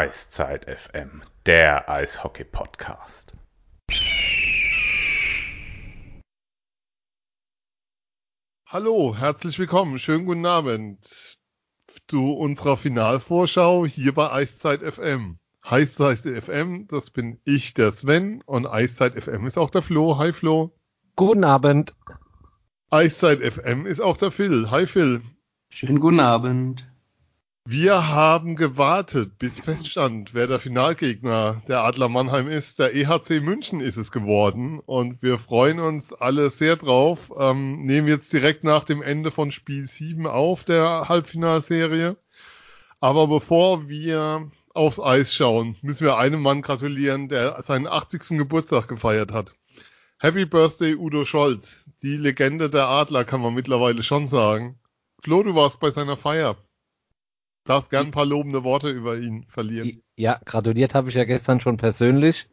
Eiszeit FM, der Eishockey-Podcast. Hallo, herzlich willkommen, schönen guten Abend zu unserer Finalvorschau hier bei Eiszeit FM. Eiszeit FM, das bin ich, der Sven, und Eiszeit FM ist auch der Flo. Hi Flo. Guten Abend. Eiszeit FM ist auch der Phil. Hi Phil. Schönen guten Abend. Wir haben gewartet, bis feststand, wer der Finalgegner der Adler Mannheim ist. Der EHC München ist es geworden und wir freuen uns alle sehr drauf. Ähm, nehmen jetzt direkt nach dem Ende von Spiel 7 auf der Halbfinalserie. Aber bevor wir aufs Eis schauen, müssen wir einem Mann gratulieren, der seinen 80. Geburtstag gefeiert hat. Happy Birthday Udo Scholz, die Legende der Adler kann man mittlerweile schon sagen. Flo, du warst bei seiner Feier. Darfst gern ein paar lobende Worte über ihn verlieren. Ja, gratuliert habe ich ja gestern schon persönlich.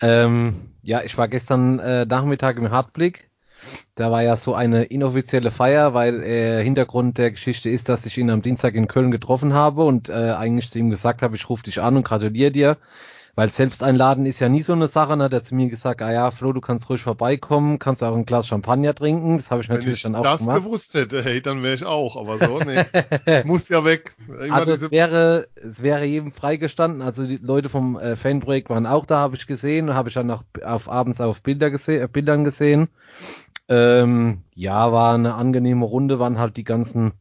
Ähm, ja, ich war gestern äh, Nachmittag im Hartblick. Da war ja so eine inoffizielle Feier, weil äh, Hintergrund der Geschichte ist, dass ich ihn am Dienstag in Köln getroffen habe und äh, eigentlich zu ihm gesagt habe, ich rufe dich an und gratuliere dir. Weil selbst einladen ist ja nie so eine Sache. Ne? Hat er zu mir gesagt, ah ja, Flo, du kannst ruhig vorbeikommen, kannst auch ein Glas Champagner trinken. Das habe ich natürlich Wenn ich dann auch das gemacht. gewusst hätte, hey, dann wäre ich auch. Aber so, nee. Muss ja weg. Immer Also es wäre, es wäre jedem freigestanden. Also die Leute vom äh, Fanprojekt waren auch da, habe ich gesehen. Habe ich dann auch auf abends auf Bilder gese äh, Bildern gesehen. Ähm, ja, war eine angenehme Runde, waren halt die ganzen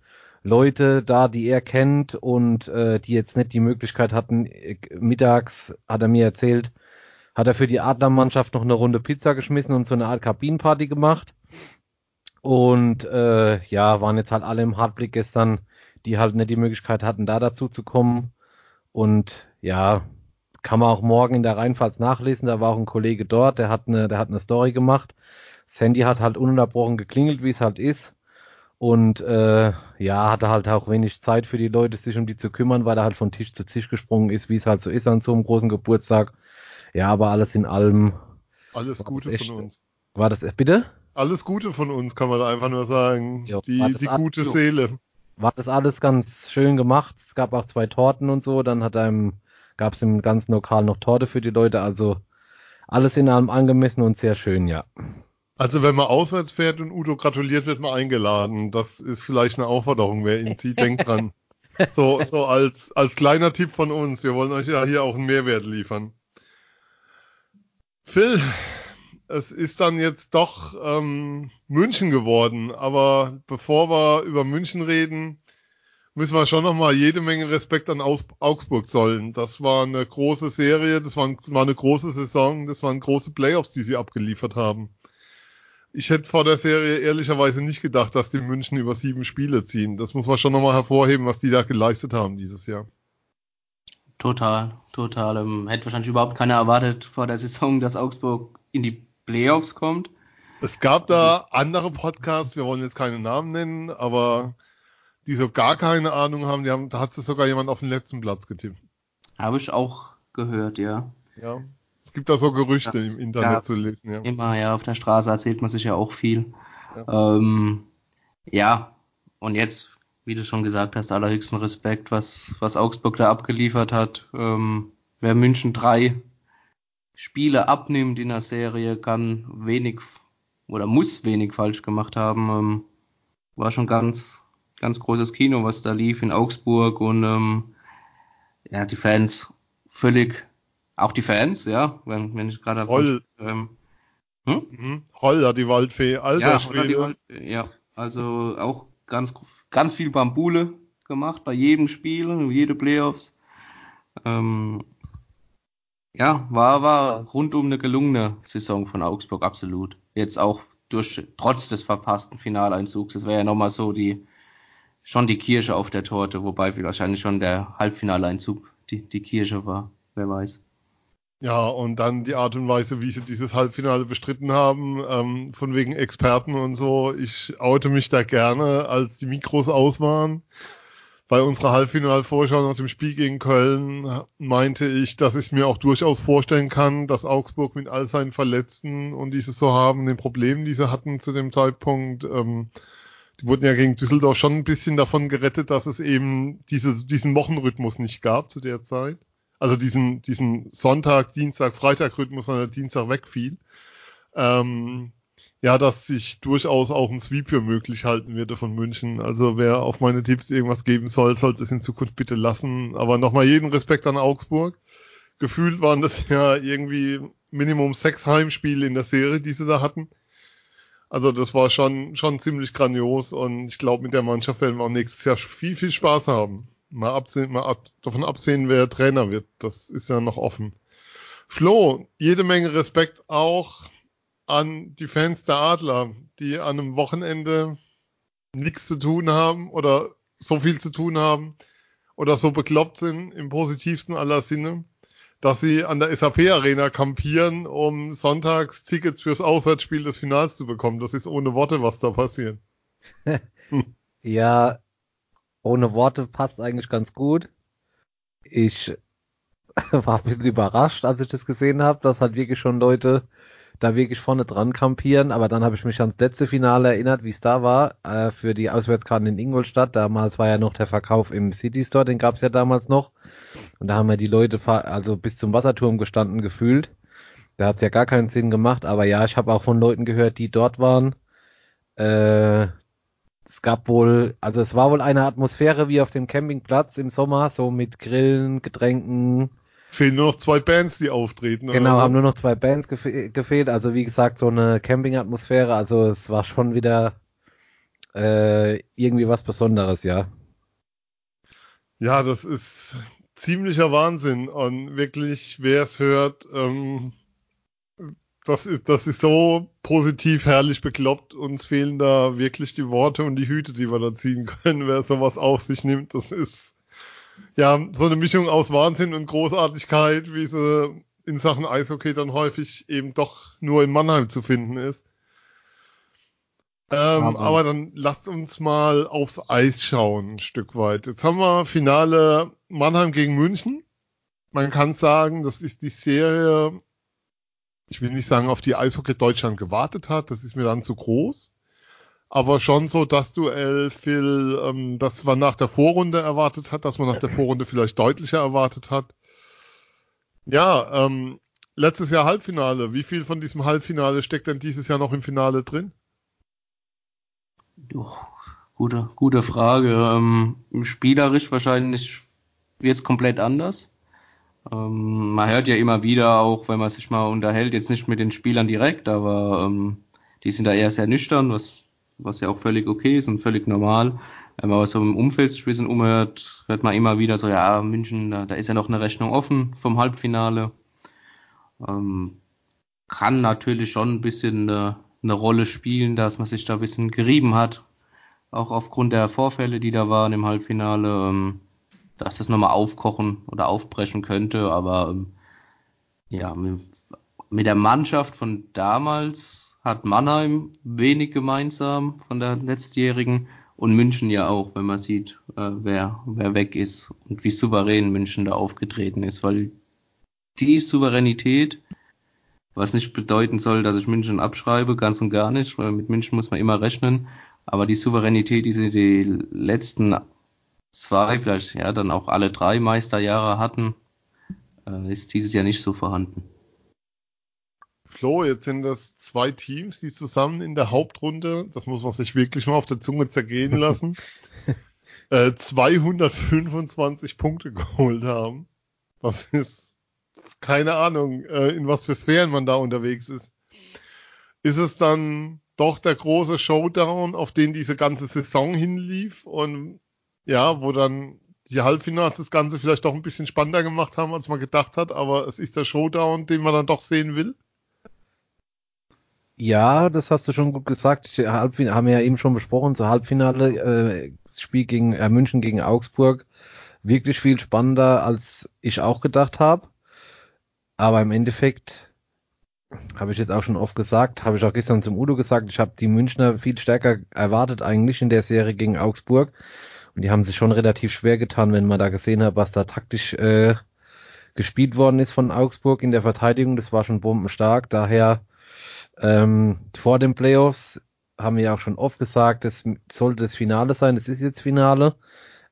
Leute da, die er kennt und äh, die jetzt nicht die Möglichkeit hatten. Äh, Mittags hat er mir erzählt, hat er für die Adlermannschaft noch eine Runde Pizza geschmissen und so eine Art Kabinenparty gemacht. Und äh, ja, waren jetzt halt alle im Hartblick gestern, die halt nicht die Möglichkeit hatten, da dazu zu kommen. Und ja, kann man auch morgen in der Rheinpfalz nachlesen. Da war auch ein Kollege dort, der hat eine, der hat eine Story gemacht. Das Handy hat halt ununterbrochen geklingelt, wie es halt ist. Und äh, ja, hatte halt auch wenig Zeit für die Leute, sich um die zu kümmern, weil er halt von Tisch zu Tisch gesprungen ist, wie es halt so ist an so einem großen Geburtstag. Ja, aber alles in allem Alles Gute echt- von uns. war das, bitte? Alles Gute von uns, kann man da einfach nur sagen. Jo, die die gute so? Seele. war das alles ganz schön gemacht. Es gab auch zwei Torten und so. Dann hat einem, gab es im ganzen Lokal noch Torte für die Leute. Also alles in allem angemessen und sehr schön, ja. Also wenn man auswärts fährt und Udo gratuliert, wird man eingeladen. Das ist vielleicht eine Aufforderung, wer ihn sieht, denkt dran. So, so als, als kleiner Tipp von uns. Wir wollen euch ja hier auch einen Mehrwert liefern. Phil, es ist dann jetzt doch ähm, München geworden. Aber bevor wir über München reden, müssen wir schon nochmal jede Menge Respekt an Aus Augsburg zollen. Das war eine große Serie, das war, ein, war eine große Saison, das waren große Playoffs, die sie abgeliefert haben. Ich hätte vor der Serie ehrlicherweise nicht gedacht, dass die München über sieben Spiele ziehen. Das muss man schon nochmal hervorheben, was die da geleistet haben dieses Jahr. Total, total. Ähm, hätte wahrscheinlich überhaupt keiner erwartet vor der Saison, dass Augsburg in die Playoffs kommt. Es gab da andere Podcasts, wir wollen jetzt keine Namen nennen, aber die so gar keine Ahnung haben, die haben, da hat sich sogar jemand auf den letzten Platz getippt. Habe ich auch gehört, ja. Ja. Es gibt da so Gerüchte Das im Internet zu lesen, ja. Immer, ja, auf der Straße erzählt man sich ja auch viel. Ja. Ähm, ja, und jetzt, wie du schon gesagt hast, allerhöchsten Respekt, was, was Augsburg da abgeliefert hat. Ähm, wer München drei Spiele abnimmt in der Serie, kann wenig oder muss wenig falsch gemacht haben. Ähm, war schon ganz, ganz großes Kino, was da lief in Augsburg und ähm, ja, die Fans völlig, auch die Fans, ja, wenn, wenn ich gerade Roll. ähm, hm? Mhm. Holla, die Waldfee, alter Ja, die Wald- ja, also auch ganz, ganz viel Bambule gemacht bei jedem Spiel, jede Playoffs. Ähm, ja, war, war rundum eine gelungene Saison von Augsburg, absolut. Jetzt auch durch, trotz des verpassten Finaleinzugs. Das wäre ja nochmal so die, schon die Kirsche auf der Torte, wobei wahrscheinlich schon der Halbfinaleinzug die, die Kirsche war. Wer weiß. Ja, und dann die Art und Weise, wie sie dieses Halbfinale bestritten haben, ähm, von wegen Experten und so. Ich oute mich da gerne, als die Mikros aus waren. Bei unserer Halbfinalvorschau nach dem Spiel gegen Köln meinte ich, dass ich mir auch durchaus vorstellen kann, dass Augsburg mit all seinen Verletzten und dieses so haben, den Problemen, die sie hatten zu dem Zeitpunkt, ähm, die wurden ja gegen Düsseldorf schon ein bisschen davon gerettet, dass es eben diese, diesen Wochenrhythmus nicht gab zu der Zeit. Also diesen, diesen Sonntag, Dienstag, Freitag-Rhythmus an der Dienstag wegfiel, ähm, ja, dass sich durchaus auch ein Sweep für möglich halten würde von München. Also wer auf meine Tipps irgendwas geben soll, sollte es in Zukunft bitte lassen. Aber nochmal jeden Respekt an Augsburg. Gefühlt waren das ja irgendwie Minimum sechs Heimspiele in der Serie, die sie da hatten. Also das war schon, schon ziemlich grandios und ich glaube, mit der Mannschaft werden wir auch nächstes Jahr viel, viel Spaß haben. Mal, absehen, mal ab, davon absehen, wer Trainer wird. Das ist ja noch offen. Flo, jede Menge Respekt auch an die Fans der Adler, die an einem Wochenende nichts zu tun haben oder so viel zu tun haben oder so bekloppt sind im positivsten aller Sinne, dass sie an der SAP Arena kampieren, um sonntags Tickets fürs Auswärtsspiel des Finals zu bekommen. Das ist ohne Worte, was da passiert. ja, ohne Worte passt eigentlich ganz gut. Ich war ein bisschen überrascht, als ich das gesehen habe, dass halt wirklich schon Leute da wirklich vorne dran kampieren. Aber dann habe ich mich ans letzte Finale erinnert, wie es da war, äh, für die Auswärtskarten in Ingolstadt. Damals war ja noch der Verkauf im City Store, den gab es ja damals noch. Und da haben ja die Leute also bis zum Wasserturm gestanden gefühlt. Da hat es ja gar keinen Sinn gemacht. Aber ja, ich habe auch von Leuten gehört, die dort waren. Äh, es gab wohl, also es war wohl eine Atmosphäre wie auf dem Campingplatz im Sommer, so mit Grillen, Getränken, Fehlen nur noch zwei Bands, die auftreten. Genau, so. haben nur noch zwei Bands gefe gefehlt. Also wie gesagt, so eine Camping-Atmosphäre. Also es war schon wieder äh, irgendwie was Besonderes, ja. Ja, das ist ziemlicher Wahnsinn. Und wirklich, wer es hört, ähm, das ist, das ist so positiv, herrlich bekloppt. Uns fehlen da wirklich die Worte und die Hüte, die wir da ziehen können. Wer sowas auf sich nimmt, das ist ja, so eine Mischung aus Wahnsinn und Großartigkeit, wie sie in Sachen Eishockey dann häufig eben doch nur in Mannheim zu finden ist. Ähm, aber dann lasst uns mal aufs Eis schauen, ein Stück weit. Jetzt haben wir Finale Mannheim gegen München. Man kann sagen, das ist die Serie, ich will nicht sagen, auf die Eishockey Deutschland gewartet hat, das ist mir dann zu groß aber schon so das Duell, Phil, ähm, das man nach der Vorrunde erwartet hat, dass man nach der Vorrunde vielleicht deutlicher erwartet hat. Ja, ähm, letztes Jahr Halbfinale. Wie viel von diesem Halbfinale steckt denn dieses Jahr noch im Finale drin? Doch, gute, gute Frage. Ähm, spielerisch wahrscheinlich es komplett anders. Ähm, man hört ja immer wieder, auch wenn man sich mal unterhält, jetzt nicht mit den Spielern direkt, aber ähm, die sind da eher sehr nüchtern, was was ja auch völlig okay ist und völlig normal. Wenn man so im Umfeldspiel umhört, hört man immer wieder so, ja, München, da, da ist ja noch eine Rechnung offen vom Halbfinale. Ähm, kann natürlich schon ein bisschen eine, eine Rolle spielen, dass man sich da ein bisschen gerieben hat. Auch aufgrund der Vorfälle, die da waren im Halbfinale, ähm, dass das nochmal aufkochen oder aufbrechen könnte. Aber ähm, ja, mit, der Mannschaft von damals hat Mannheim wenig gemeinsam von der letztjährigen und München ja auch, wenn man sieht, äh, wer, wer weg ist und wie souverän München da aufgetreten ist, weil die Souveränität, was nicht bedeuten soll, dass ich München abschreibe, ganz und gar nicht, weil mit München muss man immer rechnen, aber die Souveränität, die sie die letzten zwei, vielleicht ja dann auch alle drei Meisterjahre hatten, äh, ist dieses Jahr nicht so vorhanden. Flo, jetzt sind das zwei Teams, die zusammen in der Hauptrunde, das muss man sich wirklich mal auf der Zunge zergehen lassen, äh, 225 Punkte geholt haben. Das ist keine Ahnung, äh, in was für Sphären man da unterwegs ist. Ist es dann doch der große Showdown, auf den diese ganze Saison hinlief und ja, wo dann die Halbfinals das Ganze vielleicht doch ein bisschen spannender gemacht haben, als man gedacht hat, aber es ist der Showdown, den man dann doch sehen will? Ja, das hast du schon gut gesagt. Halbfinale haben wir ja eben schon besprochen, so Halbfinale äh, Spiel gegen äh, München gegen Augsburg wirklich viel spannender als ich auch gedacht habe. Aber im Endeffekt habe ich jetzt auch schon oft gesagt, habe ich auch gestern zum Udo gesagt, ich habe die Münchner viel stärker erwartet eigentlich in der Serie gegen Augsburg und die haben sich schon relativ schwer getan, wenn man da gesehen hat, was da taktisch äh, gespielt worden ist von Augsburg in der Verteidigung. Das war schon bombenstark. Daher ähm, vor den Playoffs haben wir ja auch schon oft gesagt, das sollte das Finale sein. Es ist jetzt Finale.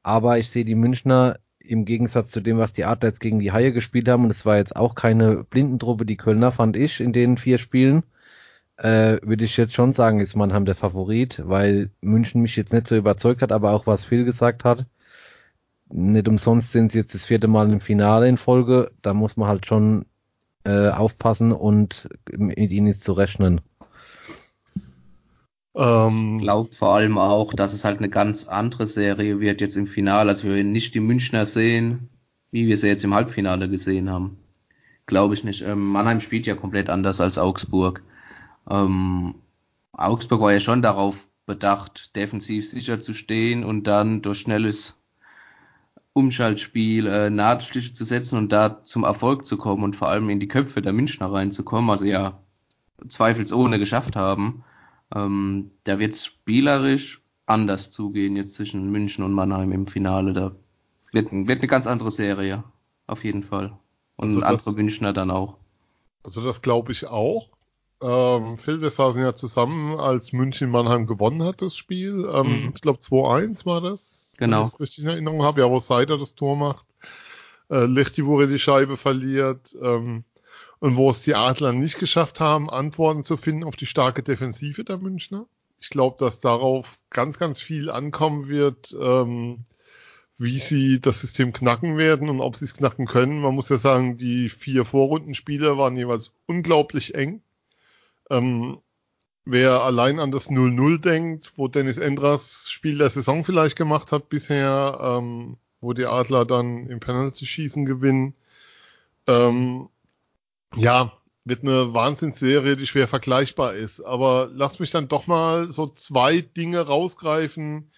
Aber ich sehe die Münchner im Gegensatz zu dem, was die Adler jetzt gegen die Haie gespielt haben, und es war jetzt auch keine Blindentruppe, die Kölner, fand ich, in den vier Spielen, äh, würde ich jetzt schon sagen, ist Mannheim der Favorit, weil München mich jetzt nicht so überzeugt hat, aber auch was Phil gesagt hat. Nicht umsonst sind sie jetzt das vierte Mal im Finale in Folge. Da muss man halt schon äh, aufpassen und mit ihnen zu rechnen. Ähm, ich glaube vor allem auch, dass es halt eine ganz andere Serie wird jetzt im Finale. Also wir werden nicht die Münchner sehen, wie wir sie jetzt im Halbfinale gesehen haben. Glaube ich nicht. Ähm, Mannheim spielt ja komplett anders als Augsburg. Ähm, Augsburg war ja schon darauf bedacht, defensiv sicher zu stehen und dann durch schnelles Umschaltspiel äh, Nahtstiche zu setzen und da zum Erfolg zu kommen und vor allem in die Köpfe der Münchner reinzukommen, also ja zweifelsohne geschafft haben. Ähm, da wird es spielerisch anders zugehen jetzt zwischen München und Mannheim im Finale. Da wird, wird eine ganz andere Serie, auf jeden Fall. Und also andere das, Münchner dann auch. Also das glaube ich auch. Ähm, Phil, wir saßen ja zusammen, als München Mannheim gewonnen hat, das Spiel. Ähm, mhm. Ich glaube 2-1 war das. Genau. Wenn ich es richtig in Erinnerung habe. Ja, wo Seider das Tor macht. Äh, er die Scheibe verliert. Ähm, und wo es die Adler nicht geschafft haben, Antworten zu finden auf die starke Defensive der Münchner. Ich glaube, dass darauf ganz, ganz viel ankommen wird, ähm, wie sie das System knacken werden und ob sie es knacken können. Man muss ja sagen, die vier Vorrundenspiele waren jeweils unglaublich eng. Ähm, wer allein an das 0-0 denkt, wo Dennis Endras Spiel der Saison vielleicht gemacht hat bisher, ähm, wo die Adler dann im Penalty-Schießen gewinnen, ähm, ja, wird eine Wahnsinnsserie, die schwer vergleichbar ist. Aber lass mich dann doch mal so zwei Dinge rausgreifen,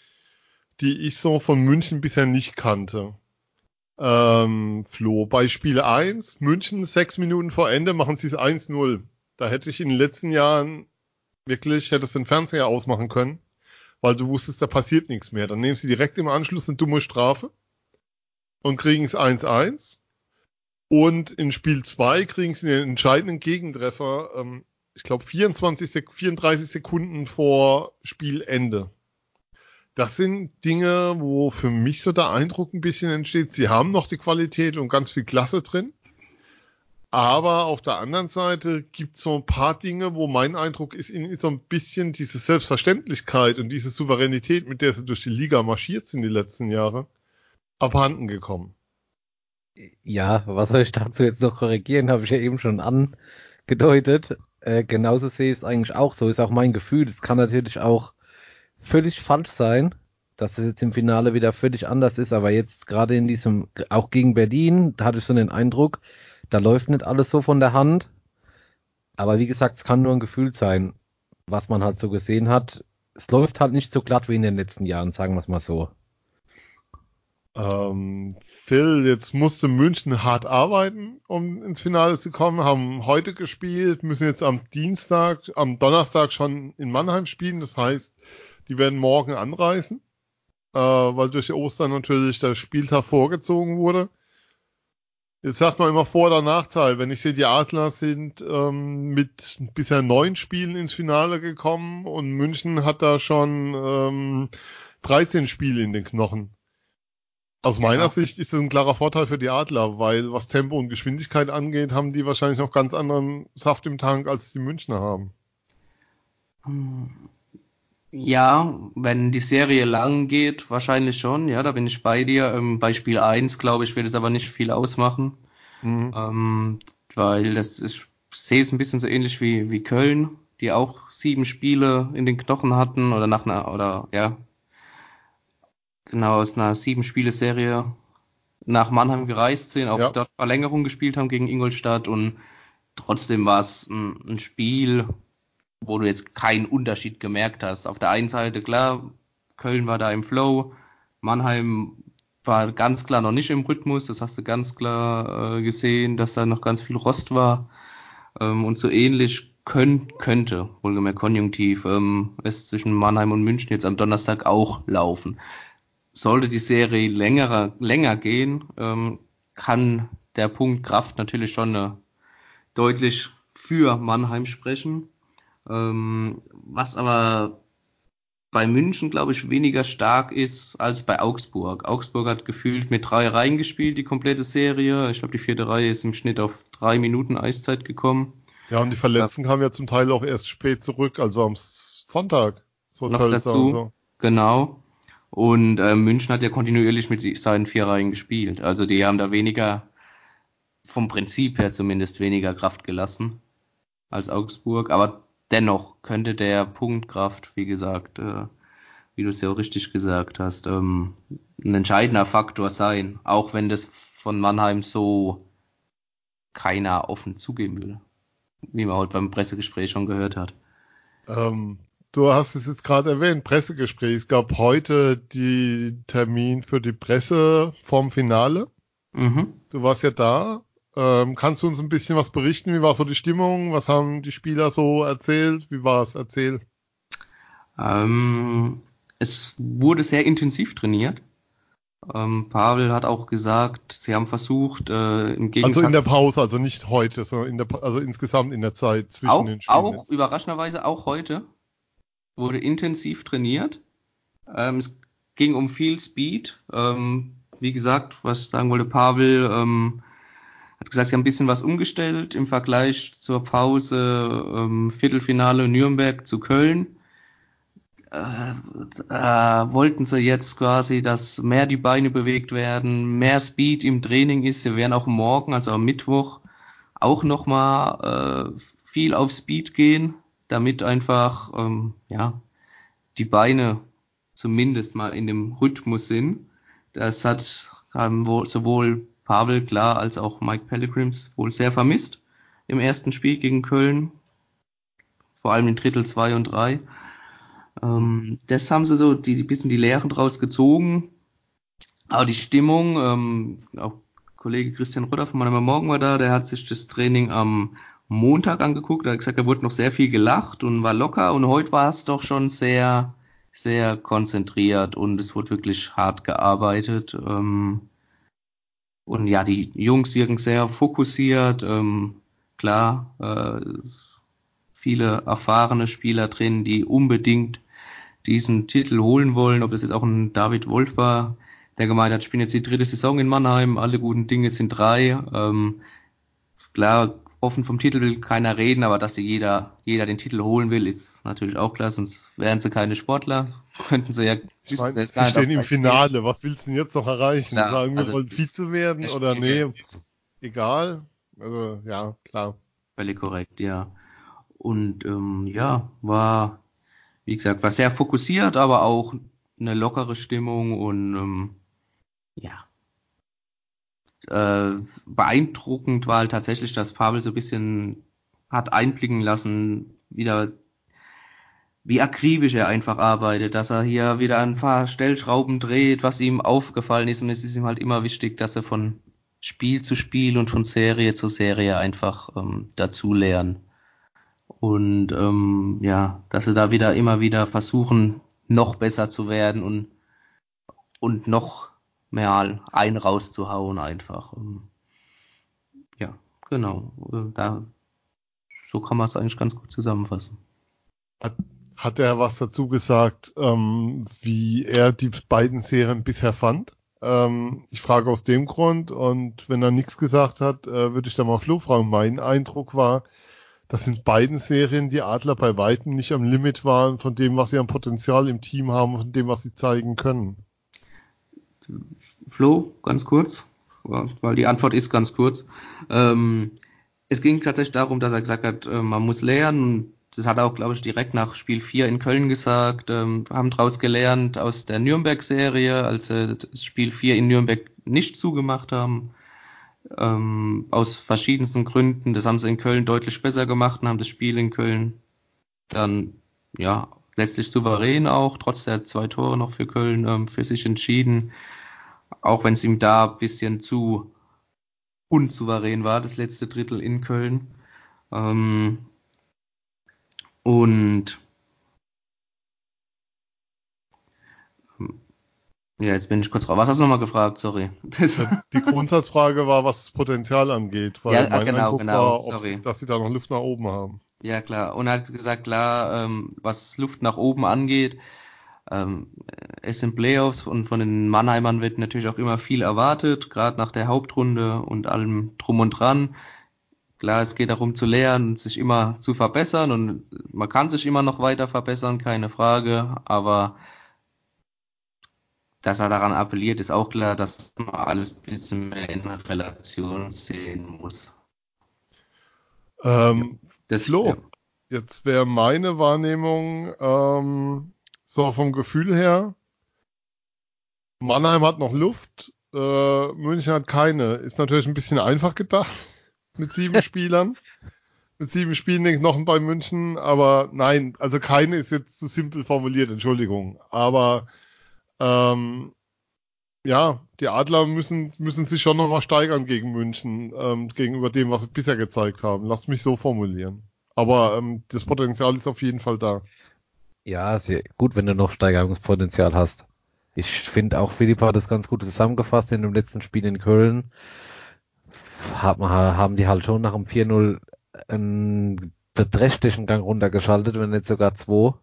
die ich so von München bisher nicht kannte. Ähm, Flo, bei Spiel 1, München sechs Minuten vor Ende machen sie es 1-0. Da hätte ich in den letzten Jahren wirklich, hätte es den Fernseher ausmachen können, weil du wusstest, da passiert nichts mehr. Dann nehmen sie direkt im Anschluss eine dumme Strafe und kriegen es 1-1. Und in Spiel 2 kriegen sie den entscheidenden Gegentreffer, ähm, ich glaube 24 Sek 34 Sekunden vor Spielende. Das sind Dinge, wo für mich so der Eindruck ein bisschen entsteht, sie haben noch die Qualität und ganz viel Klasse drin. Aber auf der anderen Seite gibt es so ein paar Dinge, wo mein Eindruck ist, ihnen ist so ein bisschen diese Selbstverständlichkeit und diese Souveränität, mit der sie durch die Liga marschiert sind die letzten Jahre, abhanden gekommen. Ja, was soll ich dazu jetzt noch korrigieren, habe ich ja eben schon angedeutet. Äh, genauso sehe ich es eigentlich auch. So ist auch mein Gefühl. Es kann natürlich auch völlig falsch sein, dass es jetzt im Finale wieder völlig anders ist, aber jetzt gerade in diesem, auch gegen Berlin, da hatte ich so den Eindruck, da läuft nicht alles so von der Hand. Aber wie gesagt, es kann nur ein Gefühl sein, was man halt so gesehen hat. Es läuft halt nicht so glatt wie in den letzten Jahren, sagen wir es mal so. Ähm, Phil, jetzt musste München hart arbeiten, um ins Finale zu kommen, haben heute gespielt, müssen jetzt am Dienstag, am Donnerstag schon in Mannheim spielen. Das heißt, die werden morgen anreisen, äh, weil durch Ostern natürlich der Spieltag vorgezogen wurde. Jetzt sagt man immer Vor- oder Nachteil. Wenn ich sehe, die Adler sind ähm, mit bisher neun Spielen ins Finale gekommen und München hat da schon ähm, 13 Spiele in den Knochen. Aus meiner ja. Sicht ist das ein klarer Vorteil für die Adler, weil was Tempo und Geschwindigkeit angeht, haben die wahrscheinlich noch ganz anderen Saft im Tank, als die Münchner haben. Ja, wenn die Serie lang geht, wahrscheinlich schon, ja, da bin ich bei dir. Ähm, bei Spiel 1, glaube ich, wird es aber nicht viel ausmachen. Mhm. Ähm, weil das ist, ich sehe es ein bisschen so ähnlich wie, wie Köln, die auch sieben Spiele in den Knochen hatten oder nach einer, oder ja, genau aus einer sieben Spiele Serie nach Mannheim gereist sind, auch ja. dort Verlängerung gespielt haben gegen Ingolstadt und trotzdem war es ein, ein, Spiel, wo du jetzt keinen Unterschied gemerkt hast. Auf der einen Seite klar, Köln war da im Flow, Mannheim war ganz klar noch nicht im Rhythmus, das hast du ganz klar äh, gesehen, dass da noch ganz viel Rost war ähm, und so ähnlich können, könnte, wohlgemerkt konjunktiv, ähm, es zwischen Mannheim und München jetzt am Donnerstag auch laufen sollte die Serie länger, länger gehen, ähm, kann der Punkt Kraft natürlich schon äh, deutlich für Mannheim sprechen. Ähm, was aber bei München, glaube ich, weniger stark ist als bei Augsburg. Augsburg hat gefühlt mit drei Reihen gespielt, die komplette Serie. Ich glaube, die vierte Reihe ist im Schnitt auf drei Minuten Eiszeit gekommen. Ja, und die Verletzten ja. kamen ja zum Teil auch erst spät zurück, also am Sonntag. So Noch dazu, so. genau. Und äh, München hat ja kontinuierlich mit seinen vier Reihen gespielt. Also die haben da weniger, vom Prinzip her zumindest, weniger Kraft gelassen als Augsburg. Aber dennoch könnte der Punktkraft, wie gesagt, äh, wie du es ja auch richtig gesagt hast, ähm, ein entscheidender Faktor sein, auch wenn das von Mannheim so keiner offen zugeben will, wie man heute beim Pressegespräch schon gehört hat. Ähm, du hast es jetzt gerade erwähnt, Pressegespräch. Es gab heute die Termin für die Presse vom Finale. Mhm. Du warst ja da. Ähm, kannst du uns ein bisschen was berichten? Wie war so die Stimmung? Was haben die Spieler so erzählt? Wie war es? Erzähl. Ähm, es wurde sehr intensiv trainiert. Ähm, Pavel hat auch gesagt, sie haben versucht, äh, im Gegensatz... Also in der Pause, also nicht heute, sondern in der, also insgesamt in der Zeit zwischen auch, den Spielen. Auch, überraschenderweise auch heute, wurde intensiv trainiert. Ähm, es ging um viel Speed. Ähm, wie gesagt, was ich sagen wollte, Pavel, ähm, hat gesagt, sie haben ein bisschen was umgestellt im Vergleich zur Pause ähm, Viertelfinale Nürnberg zu Köln. Äh, äh, wollten sie jetzt quasi, dass mehr die Beine bewegt werden, mehr Speed im Training ist. Sie werden auch morgen, also am Mittwoch, auch nochmal äh, viel auf Speed gehen, damit einfach ähm, ja die Beine zumindest mal in dem Rhythmus sind. Das hat haben sowohl Pavel klar als auch Mike Pellegrims wohl sehr vermisst im ersten Spiel gegen Köln, vor allem in Drittel 2 und 3. Ähm, das haben sie so die, die bisschen die Lehren draus gezogen. Aber die Stimmung, ähm, auch Kollege Christian Rütter von meiner Morgen war da, der hat sich das Training am Montag angeguckt, er hat gesagt, da wurde noch sehr viel gelacht und war locker und heute war es doch schon sehr, sehr konzentriert und es wurde wirklich hart gearbeitet. Ähm, und ja, die Jungs wirken sehr fokussiert. Ähm, klar, äh, viele erfahrene Spieler drin, die unbedingt diesen Titel holen wollen. Ob das jetzt auch ein David Wolf war, der gemeint hat, ich bin jetzt die dritte Saison in Mannheim, alle guten Dinge sind drei. Ähm, klar, offen vom Titel will keiner reden, aber dass jeder, jeder den Titel holen will, ist natürlich auch klar, sonst wären sie keine Sportler. Könnten sie ja ich meine, sie stehen im Finale, was willst du denn jetzt noch erreichen? Klar, Sagen wir also wollen Vize werden oder nee, egal. Also ja, klar. Völlig korrekt, ja. Und ähm, ja, war, wie gesagt, war sehr fokussiert, aber auch eine lockere Stimmung und ähm, ja, äh, beeindruckend war halt tatsächlich, dass Pavel so ein bisschen hat einblicken lassen, wieder wie akribisch er einfach arbeitet, dass er hier wieder ein paar Stellschrauben dreht, was ihm aufgefallen ist und es ist ihm halt immer wichtig, dass er von Spiel zu Spiel und von Serie zu Serie einfach ähm, dazu lernen. Und ähm, ja, dass sie da wieder immer wieder versuchen, noch besser zu werden und, und noch mehr ein rauszuhauen einfach. Ähm, ja, genau. Äh, da, so kann man es eigentlich ganz gut zusammenfassen. Hat er was dazu gesagt, ähm, wie er die beiden Serien bisher fand? Ähm, ich frage aus dem Grund und wenn er nichts gesagt hat, äh, würde ich da mal Flo fragen. Mein Eindruck war, dass in beiden Serien die Adler bei weitem nicht am Limit waren von dem, was sie an Potenzial im Team haben, von dem, was sie zeigen können. Flo, ganz kurz, weil die Antwort ist ganz kurz. Ähm, es ging tatsächlich darum, dass er gesagt hat, äh, man muss lernen. Das hat er auch, glaube ich, direkt nach Spiel 4 in Köln gesagt. Ähm, haben daraus gelernt aus der Nürnberg-Serie, als sie das Spiel 4 in Nürnberg nicht zugemacht haben. Ähm, aus verschiedensten Gründen. Das haben sie in Köln deutlich besser gemacht und haben das Spiel in Köln dann, ja, letztlich souverän auch, trotz der zwei Tore noch für Köln, ähm, für sich entschieden. Auch wenn es ihm da ein bisschen zu unsouverän war, das letzte Drittel in Köln. Ähm, und ja, jetzt bin ich kurz raus. Was hast du nochmal gefragt? Sorry. Die Grundsatzfrage war, was das Potenzial angeht, weil ja, mein genau, Eindruck genau, war, sorry. dass sie da noch Luft nach oben haben. Ja, klar. Und er hat gesagt, klar, ähm, was Luft nach oben angeht, Ähm, es sind Playoffs und von den Mannheimern wird natürlich auch immer viel erwartet, gerade nach der Hauptrunde und allem drum und dran. Klar, es geht darum zu lernen und sich immer zu verbessern und man kann sich immer noch weiter verbessern, keine Frage, aber dass er daran appelliert, ist auch klar, dass man alles ein bisschen mehr in Relation sehen muss. Ähm, das Flo, ja. jetzt wäre meine Wahrnehmung ähm, so vom Gefühl her, Mannheim hat noch Luft, äh, München hat keine. Ist natürlich ein bisschen einfach gedacht mit sieben Spielern. Mit sieben Spielen denke ich noch bei München, aber nein, also keine ist jetzt zu simpel formuliert, Entschuldigung. Aber ähm, ja, die Adler müssen, müssen sich schon nochmal steigern gegen München, ähm, gegenüber dem, was sie bisher gezeigt haben. Lass mich so formulieren. Aber ähm, das Potenzial ist auf jeden Fall da. Ja, sehr gut, wenn du noch Steigerungspotenzial hast. Ich finde auch, Philipp hat das ganz gut zusammengefasst in dem letzten Spiel in Köln. Haben die halt schon nach dem 4-0 einen beträchtlichen Gang runtergeschaltet, wenn nicht sogar zwei.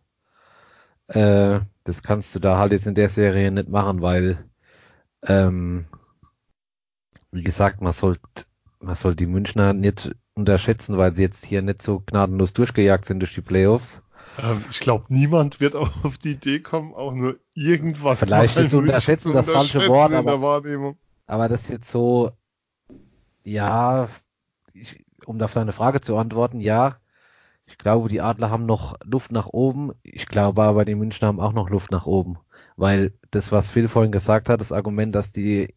Äh, das kannst du da halt jetzt in der Serie nicht machen, weil, ähm, wie gesagt, man sollte man soll die Münchner nicht unterschätzen, weil sie jetzt hier nicht so gnadenlos durchgejagt sind durch die Playoffs. Ähm, ich glaube, niemand wird auf die Idee kommen, auch nur irgendwas. Vielleicht ist unterschätzen das falsche Wort, aber, aber das jetzt so, ja, ich, um auf deine Frage zu antworten, ja, ich glaube, die Adler haben noch Luft nach oben. Ich glaube aber, die Münchner haben auch noch Luft nach oben. Weil das, was Phil vorhin gesagt hat, das Argument, dass die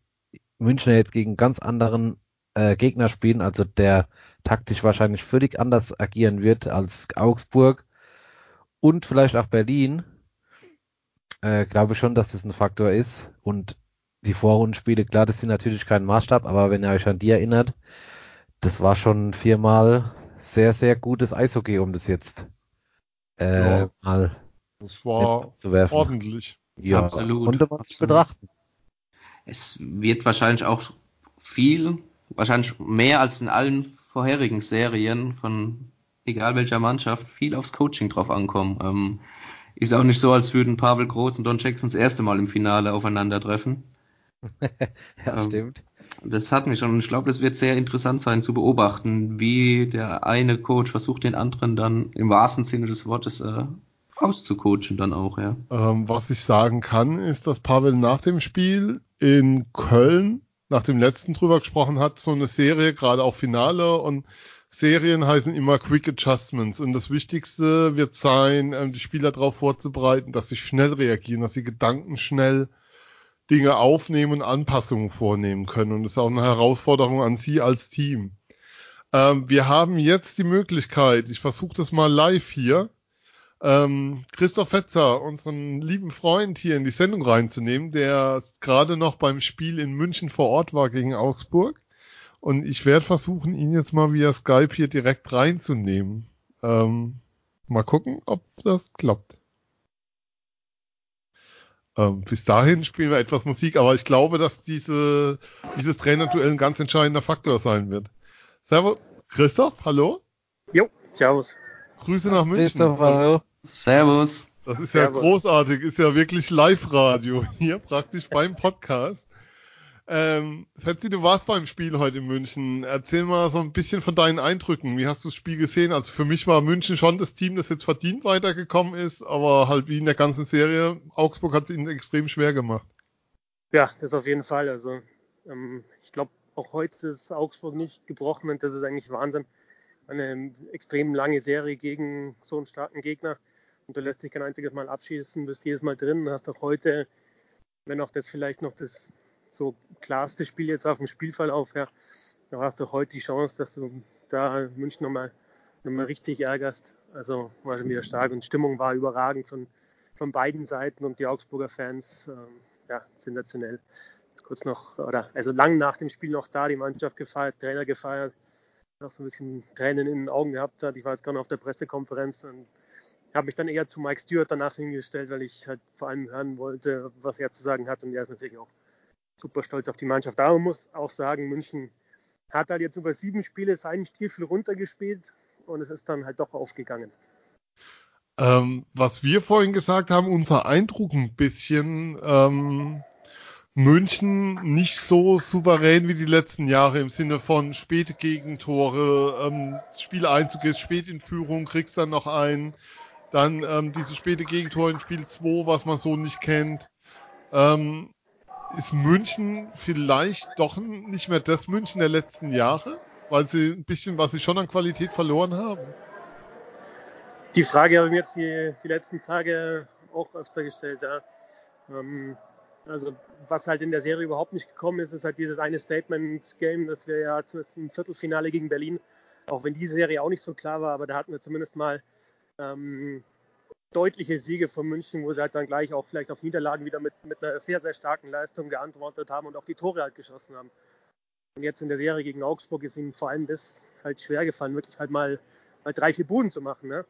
Münchner jetzt gegen ganz anderen äh, Gegner spielen, also der taktisch wahrscheinlich völlig anders agieren wird als Augsburg, und vielleicht auch Berlin, äh, glaube ich schon, dass das ein Faktor ist. Und die Vorrundenspiele, klar, das sind natürlich kein Maßstab, aber wenn ihr euch an die erinnert, das war schon viermal sehr, sehr gutes Eishockey, um das jetzt äh, ja, mal das war zu werfen. ordentlich. Ja, absolut. Konnte man sich betrachten. Es wird wahrscheinlich auch viel, wahrscheinlich mehr als in allen vorherigen Serien von egal welcher Mannschaft, viel aufs Coaching drauf ankommen. Ähm, ist auch nicht so, als würden Pavel Groß und Don Jackson das erste Mal im Finale aufeinandertreffen. ja, ähm, stimmt. Das hat mich schon, und ich glaube, das wird sehr interessant sein zu beobachten, wie der eine Coach versucht, den anderen dann im wahrsten Sinne des Wortes äh, auszucoachen dann auch, ja. Ähm, was ich sagen kann, ist, dass Pavel nach dem Spiel in Köln, nach dem letzten drüber gesprochen hat, so eine Serie, gerade auch Finale und Serien heißen immer Quick Adjustments und das Wichtigste wird sein, ähm, die Spieler darauf vorzubereiten, dass sie schnell reagieren, dass sie Gedanken schnell Dinge aufnehmen und Anpassungen vornehmen können. Und das ist auch eine Herausforderung an Sie als Team. Ähm, wir haben jetzt die Möglichkeit, ich versuche das mal live hier, ähm, Christoph Fetzer, unseren lieben Freund hier in die Sendung reinzunehmen, der gerade noch beim Spiel in München vor Ort war gegen Augsburg. Und ich werde versuchen, ihn jetzt mal via Skype hier direkt reinzunehmen. Ähm, mal gucken, ob das klappt. Ähm, bis dahin spielen wir etwas Musik, aber ich glaube, dass diese, dieses Trainerduell ein ganz entscheidender Faktor sein wird. Servus, Christoph, hallo? Jo, servus. Grüße nach München. Christoph, hallo. Servus. Das ist ja großartig, ist ja wirklich Live-Radio hier praktisch beim Podcast. Ähm, Fetzi, du warst beim Spiel heute in München. Erzähl mal so ein bisschen von deinen Eindrücken. Wie hast du das Spiel gesehen? Also für mich war München schon das Team, das jetzt verdient weitergekommen ist, aber halt wie in der ganzen Serie, Augsburg hat es ihnen extrem schwer gemacht. Ja, das auf jeden Fall. Also ähm, ich glaube, auch heute ist Augsburg nicht gebrochen und das ist eigentlich Wahnsinn. Eine extrem lange Serie gegen so einen starken Gegner und du lässt dich kein einziges Mal abschießen, bist jedes Mal drin, hast auch heute, wenn auch das vielleicht noch das so klarste Spiel jetzt auf dem Spielverlauf her, da hast du heute die Chance, dass du da München nochmal noch mal richtig ärgerst. Also war schon wieder stark und Stimmung war überragend von, von beiden Seiten und die Augsburger Fans, ähm, ja, sensationell. Kurz noch, oder also lang nach dem Spiel noch da, die Mannschaft gefeiert, Trainer gefeiert, auch so ein bisschen Tränen in den Augen gehabt hat. Ich war jetzt gerade auf der Pressekonferenz und habe mich dann eher zu Mike Stewart danach hingestellt, weil ich halt vor allem hören wollte, was er zu sagen hat und er ist natürlich auch super stolz auf die Mannschaft. Aber man muss auch sagen, München hat halt jetzt über sieben Spiele seinen Stiefel runtergespielt und es ist dann halt doch aufgegangen. Ähm, was wir vorhin gesagt haben, unser Eindruck ein bisschen, ähm, München nicht so souverän wie die letzten Jahre im Sinne von späte Gegentore, ähm, Spieleinzug ist spät in Führung, kriegst dann noch ein, dann ähm, diese späte Gegentore in Spiel 2, was man so nicht kennt. Ähm, ist München vielleicht doch nicht mehr das München der letzten Jahre, weil sie ein bisschen, was sie schon an Qualität verloren haben? Die Frage habe ich mir jetzt die, die letzten Tage auch öfter gestellt. Ja. Ähm, also was halt in der Serie überhaupt nicht gekommen ist, ist halt dieses eine Statement-Game, das wir ja im Viertelfinale gegen Berlin, auch wenn die Serie auch nicht so klar war, aber da hatten wir zumindest mal ähm, deutliche Siege von München, wo sie halt dann gleich auch vielleicht auf Niederlagen wieder mit, mit einer sehr, sehr starken Leistung geantwortet haben und auch die Tore halt geschossen haben. Und jetzt in der Serie gegen Augsburg ist ihnen vor allem das halt schwer gefallen, wirklich halt mal, mal drei, vier Buden zu machen. Ne?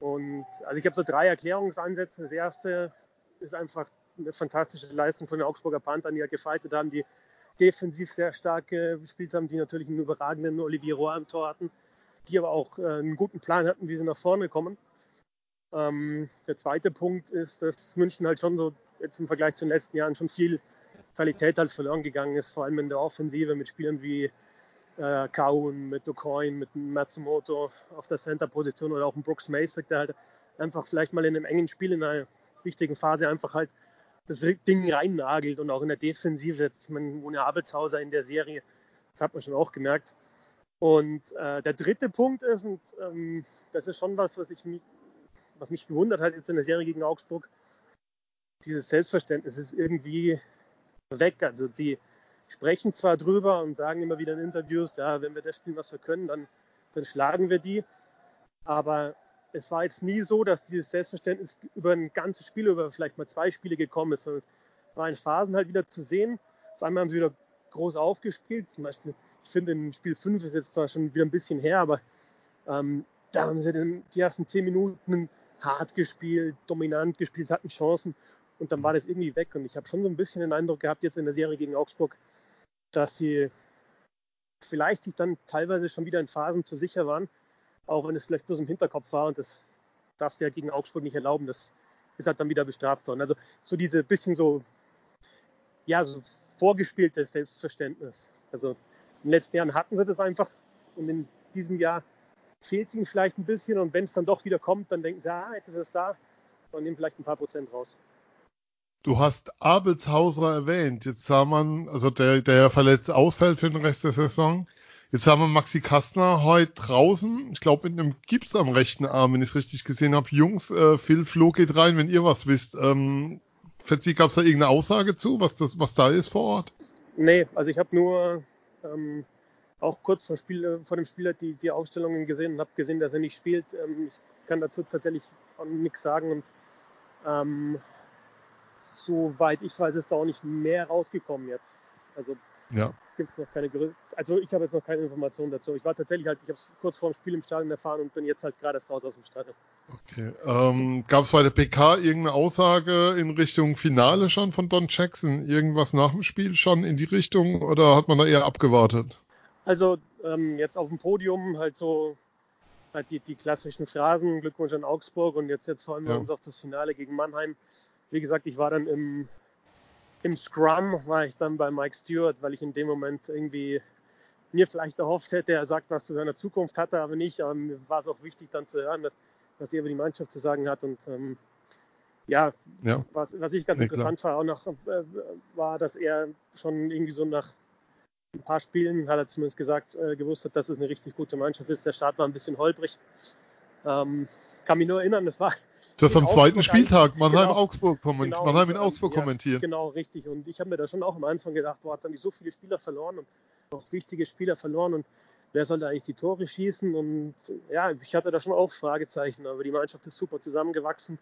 Und also ich habe so drei Erklärungsansätze. Das erste ist einfach eine fantastische Leistung von den Augsburger Panthern, die ja gefeitet haben, die defensiv sehr stark gespielt haben, die natürlich einen überragenden Olivier Roy am Tor hatten, die aber auch äh, einen guten Plan hatten, wie sie nach vorne kommen. Ähm, der zweite Punkt ist, dass München halt schon so jetzt im Vergleich zu den letzten Jahren schon viel Qualität halt verloren gegangen ist, vor allem in der Offensive mit Spielern wie äh, Kaun, mit Ocoin, mit Matsumoto auf der Center-Position oder auch ein Brooks Mason, der halt einfach vielleicht mal in einem engen Spiel in einer wichtigen Phase einfach halt das Ding reinnagelt und auch in der Defensive, jetzt man ohne Abelshauser in der Serie, das hat man schon auch gemerkt. Und äh, der dritte Punkt ist, und ähm, das ist schon was, was, ich, was mich gewundert hat jetzt in der Serie gegen Augsburg, dieses Selbstverständnis ist irgendwie weg. Also sie sprechen zwar drüber und sagen immer wieder in Interviews, ja, wenn wir das spielen, was wir können, dann, dann schlagen wir die. Aber es war jetzt nie so, dass dieses Selbstverständnis über ein ganzes Spiel, über vielleicht mal zwei Spiele gekommen ist, sondern es war in Phasen halt wieder zu sehen. Auf einmal haben sie wieder groß aufgespielt. Zum Beispiel, ich finde, in Spiel 5 ist jetzt zwar schon wieder ein bisschen her, aber ähm, da haben sie dann die ersten zehn Minuten hart gespielt, dominant gespielt, hatten Chancen und dann war das irgendwie weg. Und ich habe schon so ein bisschen den Eindruck gehabt, jetzt in der Serie gegen Augsburg, dass sie vielleicht sich dann teilweise schon wieder in Phasen zu sicher waren auch wenn es vielleicht bloß im Hinterkopf war und das darfst du ja gegen Augsburg nicht erlauben. Das ist halt dann wieder bestraft worden. Also so diese bisschen so, ja, so vorgespieltes Selbstverständnis. Also in den letzten Jahren hatten sie das einfach und in diesem Jahr fehlt es ihnen vielleicht ein bisschen und wenn es dann doch wieder kommt, dann denken sie, ah, jetzt ist es da und nehmen vielleicht ein paar Prozent raus. Du hast Abelshauser erwähnt. Jetzt sah man, also der, der verletzt ausfällt für den Rest der Saison. Jetzt haben wir Maxi Kastner heute draußen, ich glaube mit einem Gips am rechten Arm, wenn ich es richtig gesehen habe. Jungs, äh, Phil Flo geht rein, wenn ihr was wisst. Ähm, Fetzi, gab es da irgendeine Aussage zu, was, das, was da ist vor Ort? Nee, also ich habe nur ähm, auch kurz vor, Spiel, vor dem Spieler die, die Aufstellungen gesehen und habe gesehen, dass er nicht spielt. Ähm, ich kann dazu tatsächlich nichts sagen und ähm, soweit ich weiß, ist da auch nicht mehr rausgekommen jetzt. Also ja. gibt es noch keine Gerüchte. Also ich habe jetzt noch keine Informationen dazu. Ich war tatsächlich halt, ich habe es kurz vor dem Spiel im Stadion erfahren und bin jetzt halt gerade erst raus aus dem Stadion. Okay. Ähm, Gab es bei der PK irgendeine Aussage in Richtung Finale schon von Don Jackson? Irgendwas nach dem Spiel schon in die Richtung oder hat man da eher abgewartet? Also ähm, jetzt auf dem Podium halt so halt die, die klassischen Phrasen, Glückwunsch an Augsburg und jetzt, jetzt freuen wir ja. uns auf das Finale gegen Mannheim. Wie gesagt, ich war dann im, im Scrum war ich dann bei Mike Stewart, weil ich in dem Moment irgendwie mir vielleicht erhofft hätte, er sagt was zu seiner Zukunft, hatte aber nicht. Aber mir war es auch wichtig dann zu hören, was er über die Mannschaft zu sagen hat. Und ähm, ja, ja, Was, was ich ganz nee, interessant klar. war, auch noch, äh, war, dass er schon irgendwie so nach ein paar Spielen, hat er zumindest gesagt, äh, gewusst hat, dass es eine richtig gute Mannschaft ist. Der Start war ein bisschen holprig. Ähm, kann mich nur erinnern, das war Du hast am zweiten Spieltag Mannheim-Augsburg genau, genau, Mannheim in Augsburg ja, kommentiert. Genau, richtig. Und ich habe mir da schon auch am Anfang gedacht, boah, hat dann so viele Spieler verloren und auch wichtige Spieler verloren und wer soll da eigentlich die Tore schießen? Und ja, ich hatte da schon auch Fragezeichen, aber die Mannschaft ist super zusammengewachsen.